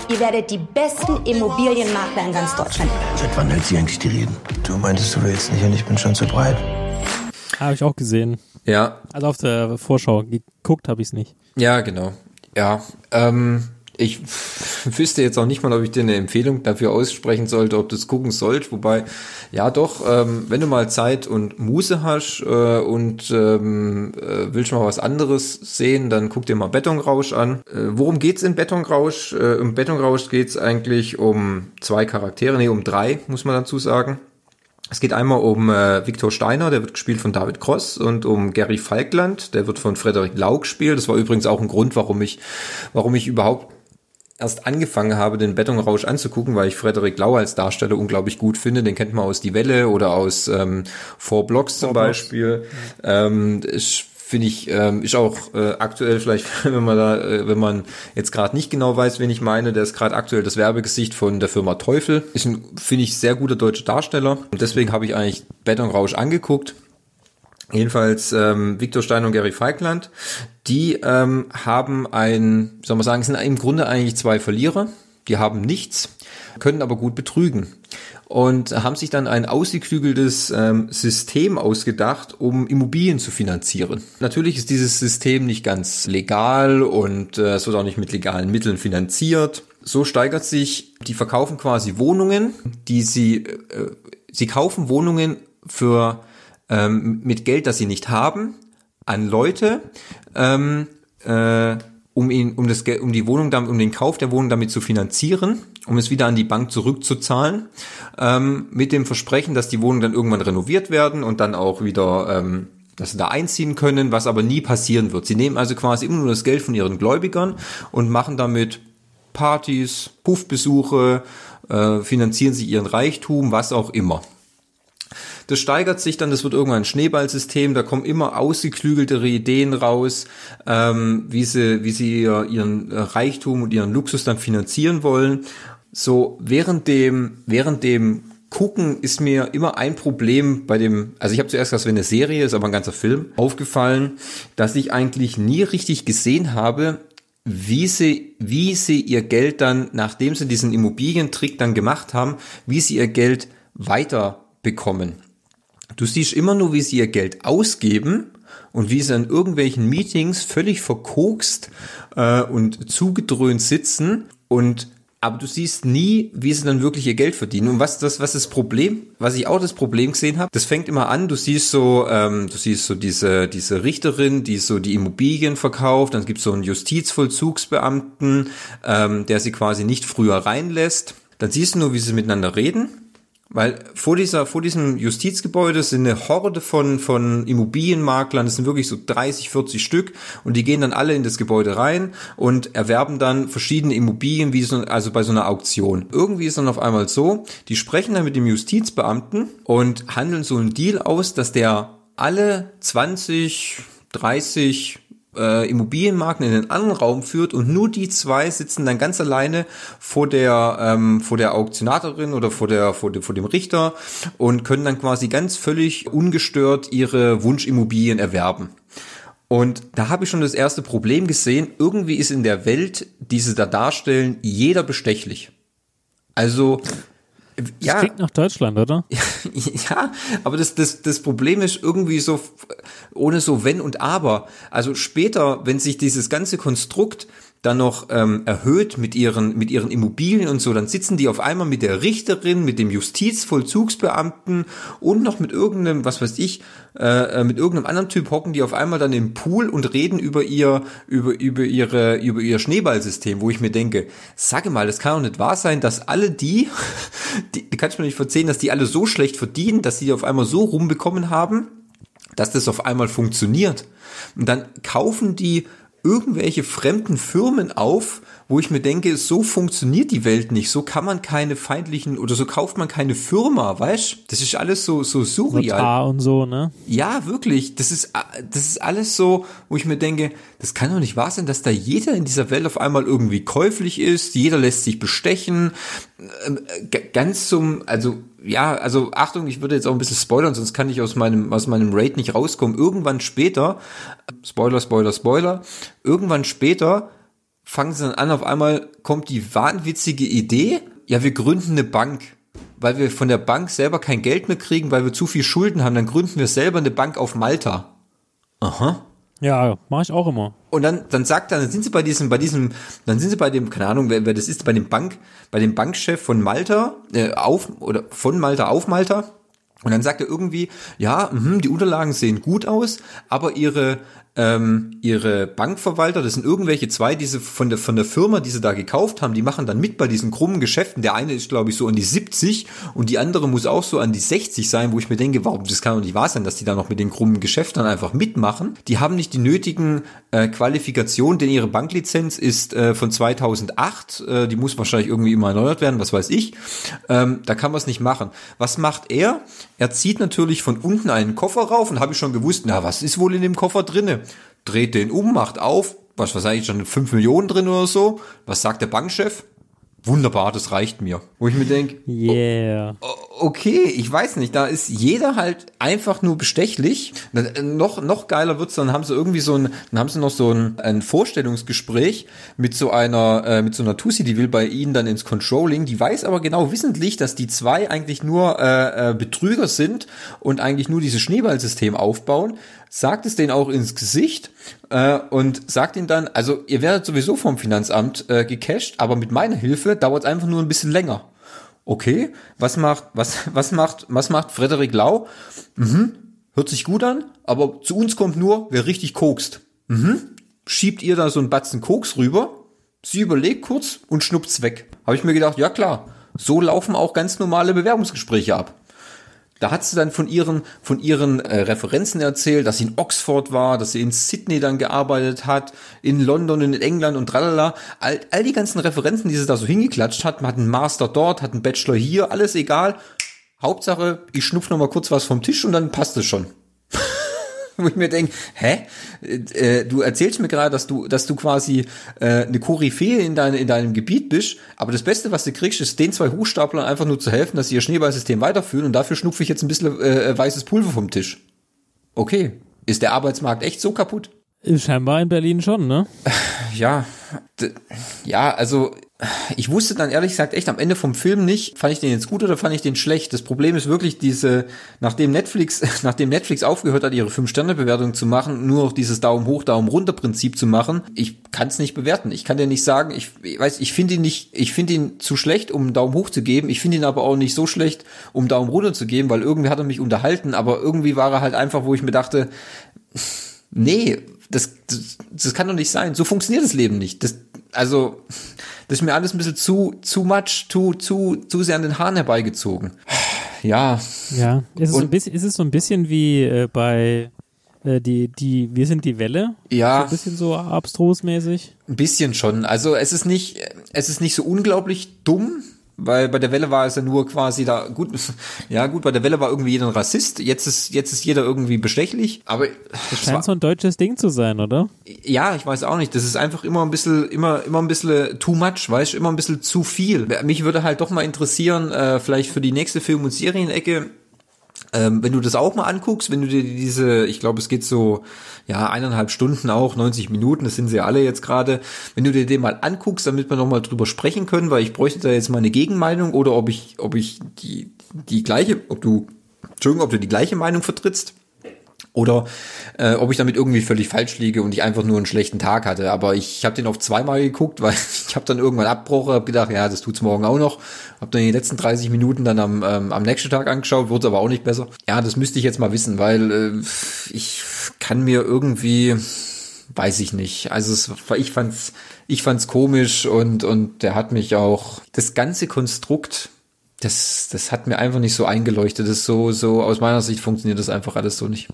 S21: Ihr werdet die besten Immobilienmakler in ganz Deutschland.
S3: Seit wann hält sie eigentlich die Reden?
S19: Du meintest, du willst nicht und ich bin schon zu breit.
S1: Habe ich auch gesehen.
S2: Ja.
S1: Also auf der Vorschau geguckt habe ich es nicht.
S2: Ja, genau. Ja, ähm, ich wüsste jetzt auch nicht mal, ob ich dir eine Empfehlung dafür aussprechen sollte, ob du es gucken sollt. Wobei, ja doch, ähm, wenn du mal Zeit und Muße hast äh, und ähm, äh, willst mal was anderes sehen, dann guck dir mal Betonrausch an. Äh, worum geht's in Betonrausch? Äh, Im Betonrausch geht's eigentlich um zwei Charaktere, nee, um drei, muss man dazu sagen. Es geht einmal um äh, Viktor Steiner, der wird gespielt von David Cross, und um Gary Falkland, der wird von Frederik Lau gespielt. Das war übrigens auch ein Grund, warum ich, warum ich überhaupt erst angefangen habe, den Betonrausch anzugucken, weil ich Frederik Lau als Darsteller unglaublich gut finde. Den kennt man aus Die Welle oder aus ähm, Four Blocks zum
S1: Four Blocks.
S2: Beispiel. Ähm, ich finde ich, ähm, ist auch äh, aktuell vielleicht, wenn man da, äh, wenn man jetzt gerade nicht genau weiß, wen ich meine, der ist gerade aktuell das Werbegesicht von der Firma Teufel. Ist ein, finde ich, sehr guter deutscher Darsteller. Und deswegen habe ich eigentlich Betonrausch angeguckt. Jedenfalls ähm, Viktor Stein und Gary Feigland, die ähm, haben ein, soll man sagen, sind im Grunde eigentlich zwei Verlierer. Die haben nichts, können aber gut betrügen und haben sich dann ein ausgeklügeltes ähm, System ausgedacht, um Immobilien zu finanzieren. Natürlich ist dieses System nicht ganz legal und äh, es wird auch nicht mit legalen Mitteln finanziert. So steigert sich, die verkaufen quasi Wohnungen, die sie, äh, sie kaufen Wohnungen für ähm, mit Geld, das sie nicht haben, an Leute, ähm, äh, um ihn, um das um die Wohnung, um den Kauf der Wohnung damit zu finanzieren, um es wieder an die Bank zurückzuzahlen, ähm, mit dem Versprechen, dass die Wohnungen dann irgendwann renoviert werden und dann auch wieder, ähm, dass sie da einziehen können, was aber nie passieren wird. Sie nehmen also quasi immer nur das Geld von ihren Gläubigern und machen damit Partys, Puffbesuche, äh, finanzieren sie ihren Reichtum, was auch immer. Das steigert sich dann, das wird irgendwann ein Schneeballsystem, da kommen immer ausgeklügeltere Ideen raus, ähm, wie sie, wie sie ihren Reichtum und ihren Luxus dann finanzieren wollen. So, während dem, während dem Gucken ist mir immer ein Problem bei dem, also ich habe zuerst gesagt, es wäre eine Serie, ist aber ein ganzer Film, aufgefallen, dass ich eigentlich nie richtig gesehen habe, wie sie, wie sie ihr Geld dann, nachdem sie diesen Immobilientrick dann gemacht haben, wie sie ihr Geld weiter bekommen. Du siehst immer nur, wie sie ihr Geld ausgeben und wie sie an irgendwelchen Meetings völlig verkokst äh, und zugedröhnt sitzen und aber du siehst nie, wie sie dann wirklich ihr Geld verdienen. Und was das, was das Problem, was ich auch das Problem gesehen habe, das fängt immer an, du siehst so, ähm, du siehst so diese, diese Richterin, die so die Immobilien verkauft, dann gibt es so einen Justizvollzugsbeamten, ähm, der sie quasi nicht früher reinlässt. Dann siehst du nur, wie sie miteinander reden. Weil vor dieser, vor diesem Justizgebäude sind eine Horde von, von Immobilienmaklern, das sind wirklich so 30, 40 Stück und die gehen dann alle in das Gebäude rein und erwerben dann verschiedene Immobilien, wie so, also bei so einer Auktion. Irgendwie ist dann auf einmal so, die sprechen dann mit dem Justizbeamten und handeln so einen Deal aus, dass der alle 20, 30 äh, Immobilienmarken in den anderen Raum führt und nur die zwei sitzen dann ganz alleine vor der ähm, vor der Auktionatorin oder vor der vor, dem vor dem Richter und können dann quasi ganz völlig ungestört ihre Wunschimmobilien erwerben. Und da habe ich schon das erste Problem gesehen. Irgendwie ist in der Welt, die sie da darstellen, jeder bestechlich. Also
S1: ja. Das klingt nach Deutschland, oder?
S2: ja, aber das, das, das Problem ist irgendwie so, ohne so Wenn und Aber. Also später, wenn sich dieses ganze Konstrukt dann noch ähm, erhöht mit ihren, mit ihren Immobilien und so, dann sitzen die auf einmal mit der Richterin, mit dem Justizvollzugsbeamten und noch mit irgendeinem, was weiß ich, äh, mit irgendeinem anderen Typ hocken die auf einmal dann im Pool und reden über ihr, über, über ihre, über ihr Schneeballsystem, wo ich mir denke, sage mal, das kann doch nicht wahr sein, dass alle die, die, die kannst du mir nicht verzeihen, dass die alle so schlecht verdienen, dass sie auf einmal so rumbekommen haben dass das auf einmal funktioniert. Und dann kaufen die irgendwelche fremden Firmen auf, wo ich mir denke, so funktioniert die Welt nicht. So kann man keine feindlichen oder so kauft man keine Firma, weißt? Das ist alles so so surreal.
S1: Notar und so, ne?
S2: Ja, wirklich. Das ist das ist alles so, wo ich mir denke, das kann doch nicht wahr sein, dass da jeder in dieser Welt auf einmal irgendwie käuflich ist. Jeder lässt sich bestechen. Ähm, ganz zum, also ja, also Achtung, ich würde jetzt auch ein bisschen spoilern, sonst kann ich aus meinem aus meinem Raid nicht rauskommen. Irgendwann später, Spoiler, Spoiler, Spoiler. Irgendwann später fangen sie dann an, auf einmal kommt die wahnwitzige Idee, ja, wir gründen eine Bank. Weil wir von der Bank selber kein Geld mehr kriegen, weil wir zu viel Schulden haben, dann gründen wir selber eine Bank auf Malta. Aha.
S1: Ja, mache ich auch immer.
S2: Und dann, dann sagt er, dann sind sie bei diesem, bei diesem, dann sind sie bei dem, keine Ahnung, wer, wer das ist, bei dem Bank, bei dem Bankchef von Malta, äh, auf, oder von Malta auf Malta. Und dann sagt er irgendwie, ja, mh, die Unterlagen sehen gut aus, aber ihre, ähm, ihre Bankverwalter, das sind irgendwelche zwei, diese von der von der Firma, die sie da gekauft haben, die machen dann mit bei diesen krummen Geschäften. Der eine ist, glaube ich, so an die 70 und die andere muss auch so an die 60 sein, wo ich mir denke, warum, das kann doch nicht wahr sein, dass die da noch mit den krummen Geschäften einfach mitmachen. Die haben nicht die nötigen äh, Qualifikationen, denn ihre Banklizenz ist äh, von 2008, äh, die muss wahrscheinlich irgendwie immer erneuert werden, was weiß ich. Ähm, da kann man es nicht machen. Was macht er? Er zieht natürlich von unten einen Koffer rauf und habe ich schon gewusst, na, was ist wohl in dem Koffer drinne? Dreht den um, macht auf, was was eigentlich schon 5 Millionen drin oder so. Was sagt der Bankchef? Wunderbar, das reicht mir. Wo ich mir denke,
S1: yeah.
S2: Okay, ich weiß nicht, da ist jeder halt einfach nur bestechlich. Dann, noch, noch geiler wird's, dann haben sie irgendwie so ein, dann haben sie noch so ein, ein Vorstellungsgespräch mit so einer, äh, mit so einer Tussi, die will bei ihnen dann ins Controlling, die weiß aber genau wissentlich, dass die zwei eigentlich nur äh, äh, Betrüger sind und eigentlich nur dieses Schneeballsystem aufbauen sagt es denen auch ins Gesicht äh, und sagt ihnen dann, also ihr werdet sowieso vom Finanzamt äh, gecasht, aber mit meiner Hilfe dauert es einfach nur ein bisschen länger. Okay, was macht, was, was macht, was macht Frederik Lau? Mhm, hört sich gut an, aber zu uns kommt nur, wer richtig kokst. Mhm, schiebt ihr da so einen Batzen Koks rüber, sie überlegt kurz und schnuppt's weg. Habe ich mir gedacht, ja klar, so laufen auch ganz normale Bewerbungsgespräche ab. Da hat sie dann von ihren, von ihren äh, Referenzen erzählt, dass sie in Oxford war, dass sie in Sydney dann gearbeitet hat, in London, in England und tralala. All, all die ganzen Referenzen, die sie da so hingeklatscht hat, man hat einen Master dort, hat einen Bachelor hier, alles egal. Hauptsache, ich schnupf noch mal kurz was vom Tisch und dann passt es schon wo ich mir denke, hä? Äh, du erzählst mir gerade, dass du, dass du quasi äh, eine Koryphäe in, dein, in deinem Gebiet bist, aber das Beste, was du kriegst, ist den zwei Hochstaplern einfach nur zu helfen, dass sie ihr Schneeballsystem weiterführen und dafür schnupfe ich jetzt ein bisschen äh, weißes Pulver vom Tisch. Okay. Ist der Arbeitsmarkt echt so kaputt?
S1: Scheinbar in Berlin schon, ne?
S2: Ja, ja, also ich wusste dann ehrlich gesagt echt am Ende vom Film nicht, fand ich den jetzt gut oder fand ich den schlecht. Das Problem ist wirklich diese, nachdem Netflix, nachdem Netflix aufgehört hat, ihre 5-Sterne-Bewertung zu machen, nur noch dieses Daumen hoch, Daumen runter Prinzip zu machen, ich kann es nicht bewerten. Ich kann dir nicht sagen, ich, ich weiß, ich finde ihn nicht, ich finde ihn zu schlecht, um einen Daumen hoch zu geben. Ich finde ihn aber auch nicht so schlecht, um Daumen runter zu geben, weil irgendwie hat er mich unterhalten, aber irgendwie war er halt einfach, wo ich mir dachte, nee, das, das, das kann doch nicht sein. So funktioniert das Leben nicht. Das, also, das ist mir alles ein bisschen zu, zu much, zu, zu, zu sehr an den Haaren herbeigezogen. Ja.
S1: Ja. Ist es, so ein bisschen, ist es so ein bisschen wie äh, bei äh, die, die, wir sind die Welle?
S2: Ja.
S1: So ein bisschen so abstrusmäßig?
S2: Ein bisschen schon. Also es ist nicht, es ist nicht so unglaublich dumm, weil bei der Welle war es ja nur quasi da gut ja gut bei der Welle war irgendwie jeder ein Rassist jetzt ist jetzt ist jeder irgendwie bestechlich aber
S1: das scheint war, so ein deutsches Ding zu sein oder?
S2: Ja ich weiß auch nicht das ist einfach immer ein bisschen immer immer ein bisschen too much weißt immer ein bisschen zu viel. Mich würde halt doch mal interessieren äh, vielleicht für die nächste Film und Serienecke ähm, wenn du das auch mal anguckst, wenn du dir diese, ich glaube, es geht so, ja, eineinhalb Stunden auch, 90 Minuten, das sind sie alle jetzt gerade, wenn du dir den mal anguckst, damit wir nochmal drüber sprechen können, weil ich bräuchte da jetzt mal eine Gegenmeinung oder ob ich, ob ich die, die gleiche, ob du, Entschuldigung, ob du die gleiche Meinung vertrittst. Oder äh, ob ich damit irgendwie völlig falsch liege und ich einfach nur einen schlechten Tag hatte. Aber ich habe den auf zweimal geguckt, weil ich habe dann irgendwann abgebrochen, habe gedacht, ja, das tut's morgen auch noch. Habe dann die letzten 30 Minuten dann am, ähm, am nächsten Tag angeschaut, wurde aber auch nicht besser. Ja, das müsste ich jetzt mal wissen, weil äh, ich kann mir irgendwie, weiß ich nicht. Also es, ich fand's, ich fand's komisch und und der hat mich auch das ganze Konstrukt das, das hat mir einfach nicht so eingeleuchtet. Das ist so, so, aus meiner Sicht funktioniert das einfach alles so nicht.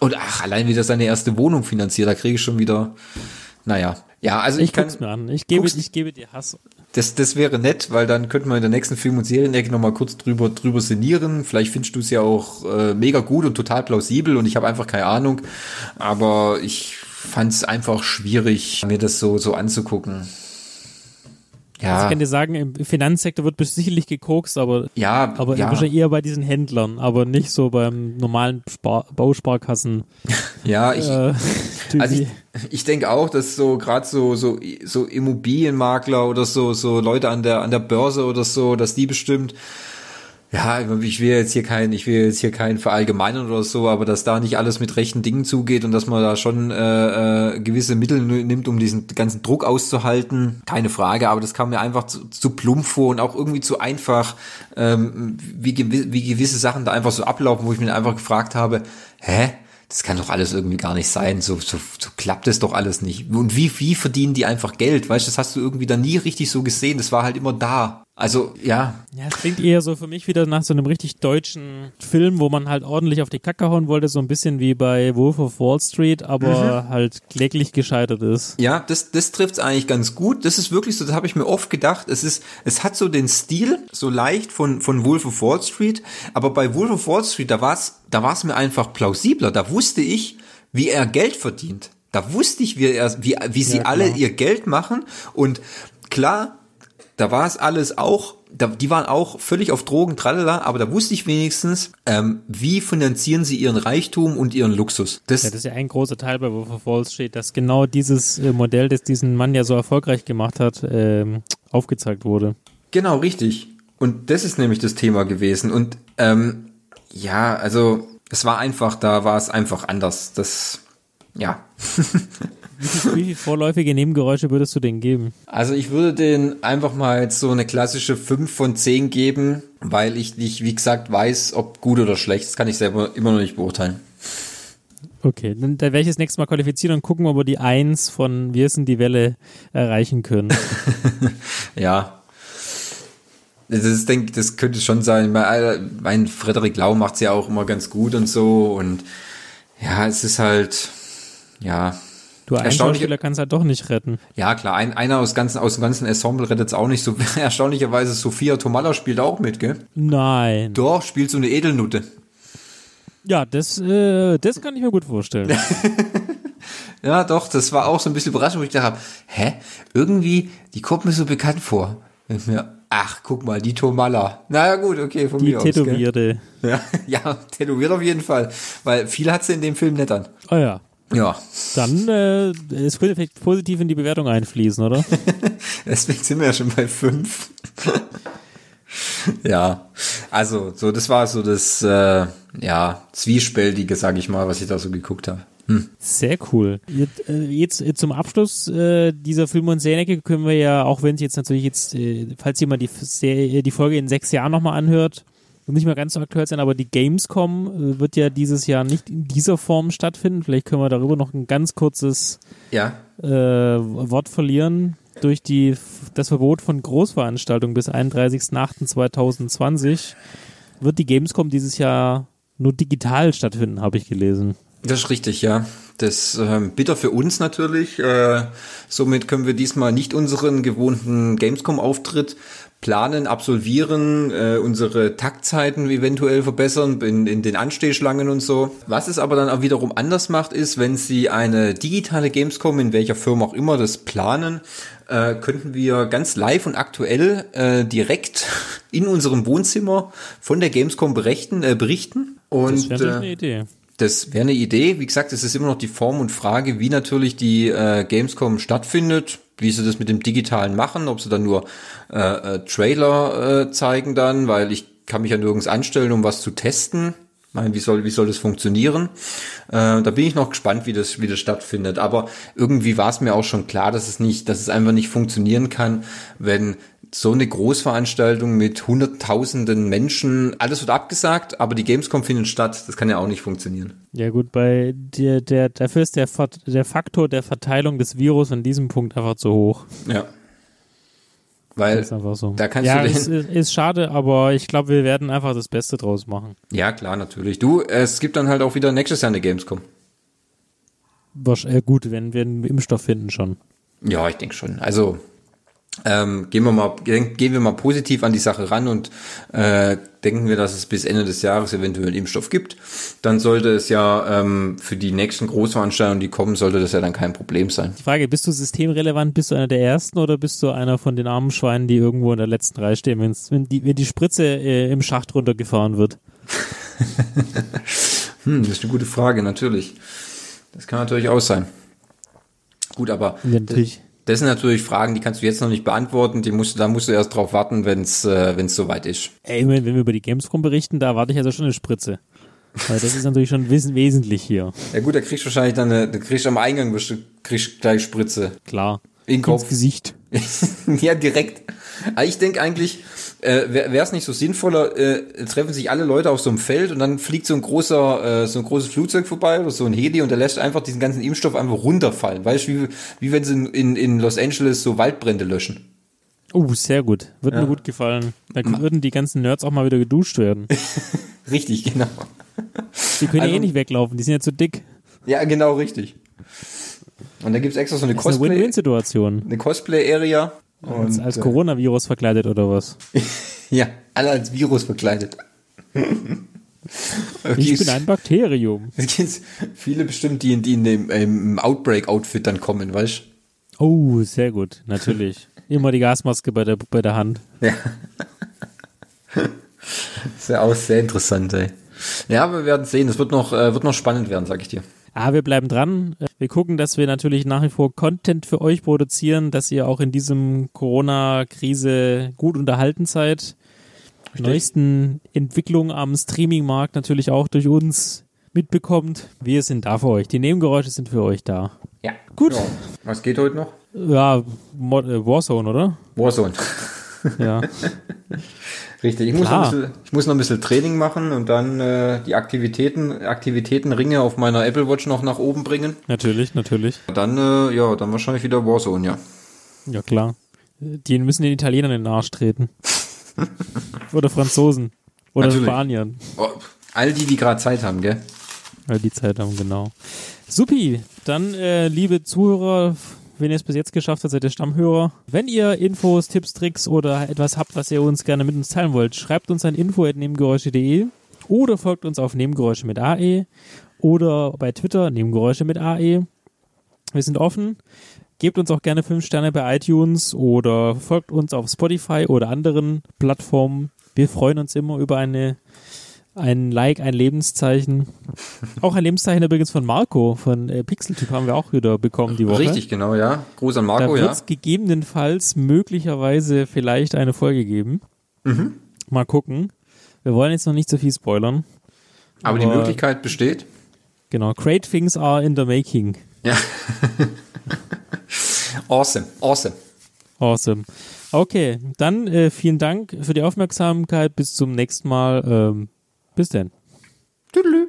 S2: Und ach, allein wieder seine erste Wohnung finanziert, da kriege ich schon wieder, naja. Ja, also ich,
S1: ich
S2: kann.
S1: mir an. Ich gebe, ich gebe dir Hass.
S2: Das, das wäre nett, weil dann könnten wir in der nächsten Film- und Serienecke nochmal kurz drüber, drüber sinnieren. Vielleicht findest du es ja auch äh, mega gut und total plausibel und ich habe einfach keine Ahnung. Aber ich fand es einfach schwierig, mir das so, so anzugucken. Ja.
S1: Also ich kann dir sagen, im Finanzsektor wird sicherlich gekokst, aber,
S2: ja,
S1: aber
S2: ja.
S1: wahrscheinlich eher bei diesen Händlern, aber nicht so beim normalen Spar Bausparkassen.
S2: Ja, ich,
S1: äh,
S2: also ich, ich denke auch, dass so gerade so so so Immobilienmakler oder so so Leute an der an der Börse oder so, dass die bestimmt ja, ich will jetzt hier kein, ich will jetzt hier kein verallgemeinern oder so, aber dass da nicht alles mit rechten Dingen zugeht und dass man da schon äh, äh, gewisse Mittel nimmt, um diesen ganzen Druck auszuhalten, keine Frage, aber das kam mir einfach zu, zu plump vor und auch irgendwie zu einfach, ähm, wie, wie gewisse Sachen da einfach so ablaufen, wo ich mir einfach gefragt habe, hä? das kann doch alles irgendwie gar nicht sein. So, so, so klappt es doch alles nicht. Und wie, wie verdienen die einfach Geld? Weißt du, das hast du irgendwie da nie richtig so gesehen. Das war halt immer da. Also, ja.
S1: Ja, es klingt eher so für mich wieder nach so einem richtig deutschen Film, wo man halt ordentlich auf die Kacke hauen wollte, so ein bisschen wie bei Wolf of Wall Street, aber mhm. halt kläglich gescheitert ist.
S2: Ja, das, das trifft's eigentlich ganz gut. Das ist wirklich so, das habe ich mir oft gedacht. Es ist, es hat so den Stil, so leicht von, von Wolf of Wall Street, aber bei Wolf of Wall Street, da war's, da war's mir einfach plausibler. Da wusste ich, wie er Geld verdient. Da wusste ich, wie er, wie, wie sie ja, alle ihr Geld machen und klar, da war es alles auch, da, die waren auch völlig auf Drogen, tralala, aber da wusste ich wenigstens, ähm, wie finanzieren sie ihren Reichtum und ihren Luxus.
S1: Das, ja, das ist ja ein großer Teil bei Wolf of Wall Street, dass genau dieses äh, Modell, das diesen Mann ja so erfolgreich gemacht hat, ähm, aufgezeigt wurde.
S2: Genau, richtig. Und das ist nämlich das Thema gewesen. Und ähm, ja, also es war einfach, da war es einfach anders. Das, ja.
S1: Wie, viel, wie viele vorläufige Nebengeräusche würdest du denn geben?
S2: Also ich würde den einfach mal jetzt so eine klassische 5 von 10 geben, weil ich nicht, wie gesagt, weiß, ob gut oder schlecht. Das kann ich selber immer noch nicht beurteilen.
S1: Okay, dann, werde ich das nächste Mal qualifizieren und gucken, ob wir die 1 von Wir sind die Welle erreichen können.
S2: ja. Das, ist, denke, das könnte schon sein. Mein, mein Frederik Lau macht es ja auch immer ganz gut und so. Und ja, es ist halt, ja,
S1: Du, ein Schauspieler kannst halt doch nicht retten.
S2: Ja, klar, ein, einer aus, ganzen, aus dem ganzen Ensemble rettet es auch nicht so. Erstaunlicherweise, Sophia Tomalla spielt auch mit, gell?
S1: Nein.
S2: Doch, spielt so eine Edelnutte.
S1: Ja, das, äh, das kann ich mir gut vorstellen.
S2: ja, doch, das war auch so ein bisschen überraschend, wo ich dachte, hä? Irgendwie, die kommt mir so bekannt vor. Und mir, ach, guck mal, die Tomalla. Naja, gut, okay, von
S1: die
S2: mir
S1: Tätowierte.
S2: aus. Gell? Ja, ja, tätowiert auf jeden Fall. Weil viel hat sie in dem Film nicht an.
S1: Oh ja.
S2: Ja.
S1: Dann äh, es könnte vielleicht positiv in die Bewertung einfließen, oder?
S2: Deswegen sind wir ja schon bei fünf. ja, also so das war so das äh, ja zwiespältige, sage ich mal, was ich da so geguckt habe. Hm.
S1: Sehr cool. Jetzt, äh, jetzt äh, zum Abschluss äh, dieser Film- und Serienecke können wir ja, auch wenn es jetzt natürlich jetzt, äh, falls jemand die, Serie, die Folge in sechs Jahren nochmal anhört, nicht mehr ganz so aktuell sein, aber die Gamescom äh, wird ja dieses Jahr nicht in dieser Form stattfinden. Vielleicht können wir darüber noch ein ganz kurzes
S2: ja.
S1: äh, Wort verlieren. Durch die, das Verbot von Großveranstaltungen bis 31.08.2020 wird die Gamescom dieses Jahr nur digital stattfinden, habe ich gelesen.
S2: Das ist richtig, ja. Das äh, bitter für uns natürlich. Äh, somit können wir diesmal nicht unseren gewohnten Gamescom-Auftritt planen, absolvieren, äh, unsere Taktzeiten eventuell verbessern in, in den Anstehschlangen und so. Was es aber dann auch wiederum anders macht, ist, wenn Sie eine digitale Gamescom, in welcher Firma auch immer das planen, äh, könnten wir ganz live und aktuell äh, direkt in unserem Wohnzimmer von der Gamescom berichten. Äh, berichten. Und,
S1: das wäre eine Idee.
S2: Das wäre eine Idee. Wie gesagt, es ist immer noch die Form und Frage, wie natürlich die äh, Gamescom stattfindet, wie sie das mit dem Digitalen machen, ob sie dann nur äh, äh, Trailer äh, zeigen dann, weil ich kann mich ja nirgends anstellen, um was zu testen. Ich meine, wie soll, wie soll das funktionieren? Äh, da bin ich noch gespannt, wie das, wie das stattfindet. Aber irgendwie war es mir auch schon klar, dass es nicht, dass es einfach nicht funktionieren kann, wenn so eine Großveranstaltung mit hunderttausenden Menschen, alles wird abgesagt, aber die Gamescom findet statt. Das kann ja auch nicht funktionieren.
S1: Ja gut, bei der, der dafür ist der, der Faktor der Verteilung des Virus an diesem Punkt einfach zu hoch.
S2: Ja. Weil
S1: ist einfach so.
S2: da kannst
S1: ja,
S2: du den,
S1: ist, ist, ist schade, aber ich glaube, wir werden einfach das Beste draus machen.
S2: Ja, klar, natürlich. Du, es gibt dann halt auch wieder nächstes Jahr eine Gamescom.
S1: Was, äh, gut, wenn wir einen Impfstoff finden schon.
S2: Ja, ich denke schon. Also ähm, gehen wir mal gehen wir mal positiv an die Sache ran und äh, denken wir, dass es bis Ende des Jahres eventuell einen Impfstoff gibt. Dann sollte es ja ähm, für die nächsten Großveranstaltungen, die kommen, sollte das ja dann kein Problem sein.
S1: Die Frage, bist du systemrelevant, bist du einer der Ersten oder bist du einer von den armen Schweinen, die irgendwo in der letzten Reihe stehen, wenn's, wenn, die, wenn die Spritze äh, im Schacht runtergefahren wird?
S2: hm, das ist eine gute Frage, natürlich. Das kann natürlich auch sein. Gut, aber
S1: ja, natürlich.
S2: Das sind natürlich Fragen, die kannst du jetzt noch nicht beantworten. Die musst du, da musst du erst drauf warten, wenn es äh, wenn's soweit ist.
S1: Ey, wenn wir über die Gamescom berichten, da warte ich also schon eine Spritze. Weil das ist natürlich schon wes wesentlich hier.
S2: Ja gut, da kriegst du wahrscheinlich dann eine, da kriegst du am Eingang kriegst gleich Spritze.
S1: Klar.
S2: In Kopf.
S1: Ins Gesicht.
S2: ja, direkt. Ich denke eigentlich, äh, wäre es nicht so sinnvoller, äh, treffen sich alle Leute auf so einem Feld und dann fliegt so ein großer, äh, so ein großes Flugzeug vorbei oder so ein Heli und der lässt einfach diesen ganzen Impfstoff einfach runterfallen. Weißt du, wie, wie wenn sie in, in Los Angeles so Waldbrände löschen.
S1: Oh, sehr gut. Würde
S2: Ja.
S1: mir gut gefallen. Da würden die ganzen Nerds auch mal wieder geduscht werden.
S2: Richtig, genau.
S1: Die können ja
S2: Also-
S1: eh nicht weglaufen, die sind ja zu dick.
S2: Ja, genau, richtig. Und da gibt's extra so eine
S1: Das ist eine Win-Win-Situation.
S2: eine Cosplay-Area.
S1: Als,
S2: Und,
S1: als
S2: äh,
S1: Coronavirus verkleidet oder was?
S2: Ja, alle als Virus verkleidet.
S1: Ich bin ein Bakterium.
S2: Es gibt viele bestimmt, die, die in dem ähm, Outbreak-Outfit dann kommen, weißt
S1: Oh, sehr gut, natürlich. Immer die Gasmaske bei der, bei der Hand.
S2: Ja. Ist ja auch sehr interessant, ey. Ja, wir werden sehen. Das wird noch, äh, wird noch spannend werden, sag ich dir.
S1: Ah, wir bleiben dran. Wir gucken, dass wir natürlich nach wie vor Content für euch produzieren, dass ihr auch in diesem Corona-Krise gut unterhalten seid. Neuesten Entwicklungen am Streaming-Markt natürlich auch durch uns mitbekommt. Wir sind da für euch. Die Nebengeräusche sind für euch da.
S2: Ja.
S1: Gut.
S2: Ja. Was geht heute noch?
S1: Ja, Mod äh, Warzone, oder?
S2: Warzone.
S1: Ja.
S2: Richtig. Ich muss, noch
S1: Klar.
S2: ein bisschen, ich muss noch ein bisschen Training machen und dann äh, die Aktivitäten, Aktivitätenringe auf meiner Apple Watch noch nach oben bringen.
S1: Natürlich, natürlich.
S2: Dann, äh, ja, dann wahrscheinlich wieder Warzone, ja.
S1: Ja, klar. Die müssen den Italienern in den Arsch treten. Oder Franzosen. Oder
S2: Natürlich.
S1: Spaniern.
S2: Oh, all die, die gerade Zeit haben, gell?
S1: Weil die Zeit haben, genau. Supi, dann äh, liebe Zuhörer, wenn ihr es bis jetzt geschafft habt, seid ihr Stammhörer. Wenn ihr Infos, Tipps, Tricks oder etwas habt, was ihr uns gerne mit uns teilen wollt, schreibt uns an info.nebengeräusche.de oder folgt uns auf Nebengeräusche mit AE oder bei Twitter Nebengeräusche mit AE. Wir sind offen. Gebt uns auch gerne 5 Sterne bei iTunes oder folgt uns auf Spotify oder anderen Plattformen. Wir freuen uns immer über eine ein Like, ein Lebenszeichen. Auch ein Lebenszeichen übrigens von Marco, von äh, Pixeltyp haben wir auch wieder bekommen die Woche.
S2: Richtig, genau, ja. Gruß an Marco,
S1: da wird
S2: ja.
S1: es gegebenenfalls möglicherweise vielleicht eine Folge geben.
S2: Mhm.
S1: Mal gucken. Wir wollen jetzt noch nicht so viel spoilern.
S2: Aber die Möglichkeit besteht.
S1: Genau, great things are in the making.
S2: Ja. awesome, awesome.
S1: Awesome. Okay, dann äh, vielen Dank für die Aufmerksamkeit. Bis zum nächsten Mal. Ähm, bis denn.
S2: Tüdelü.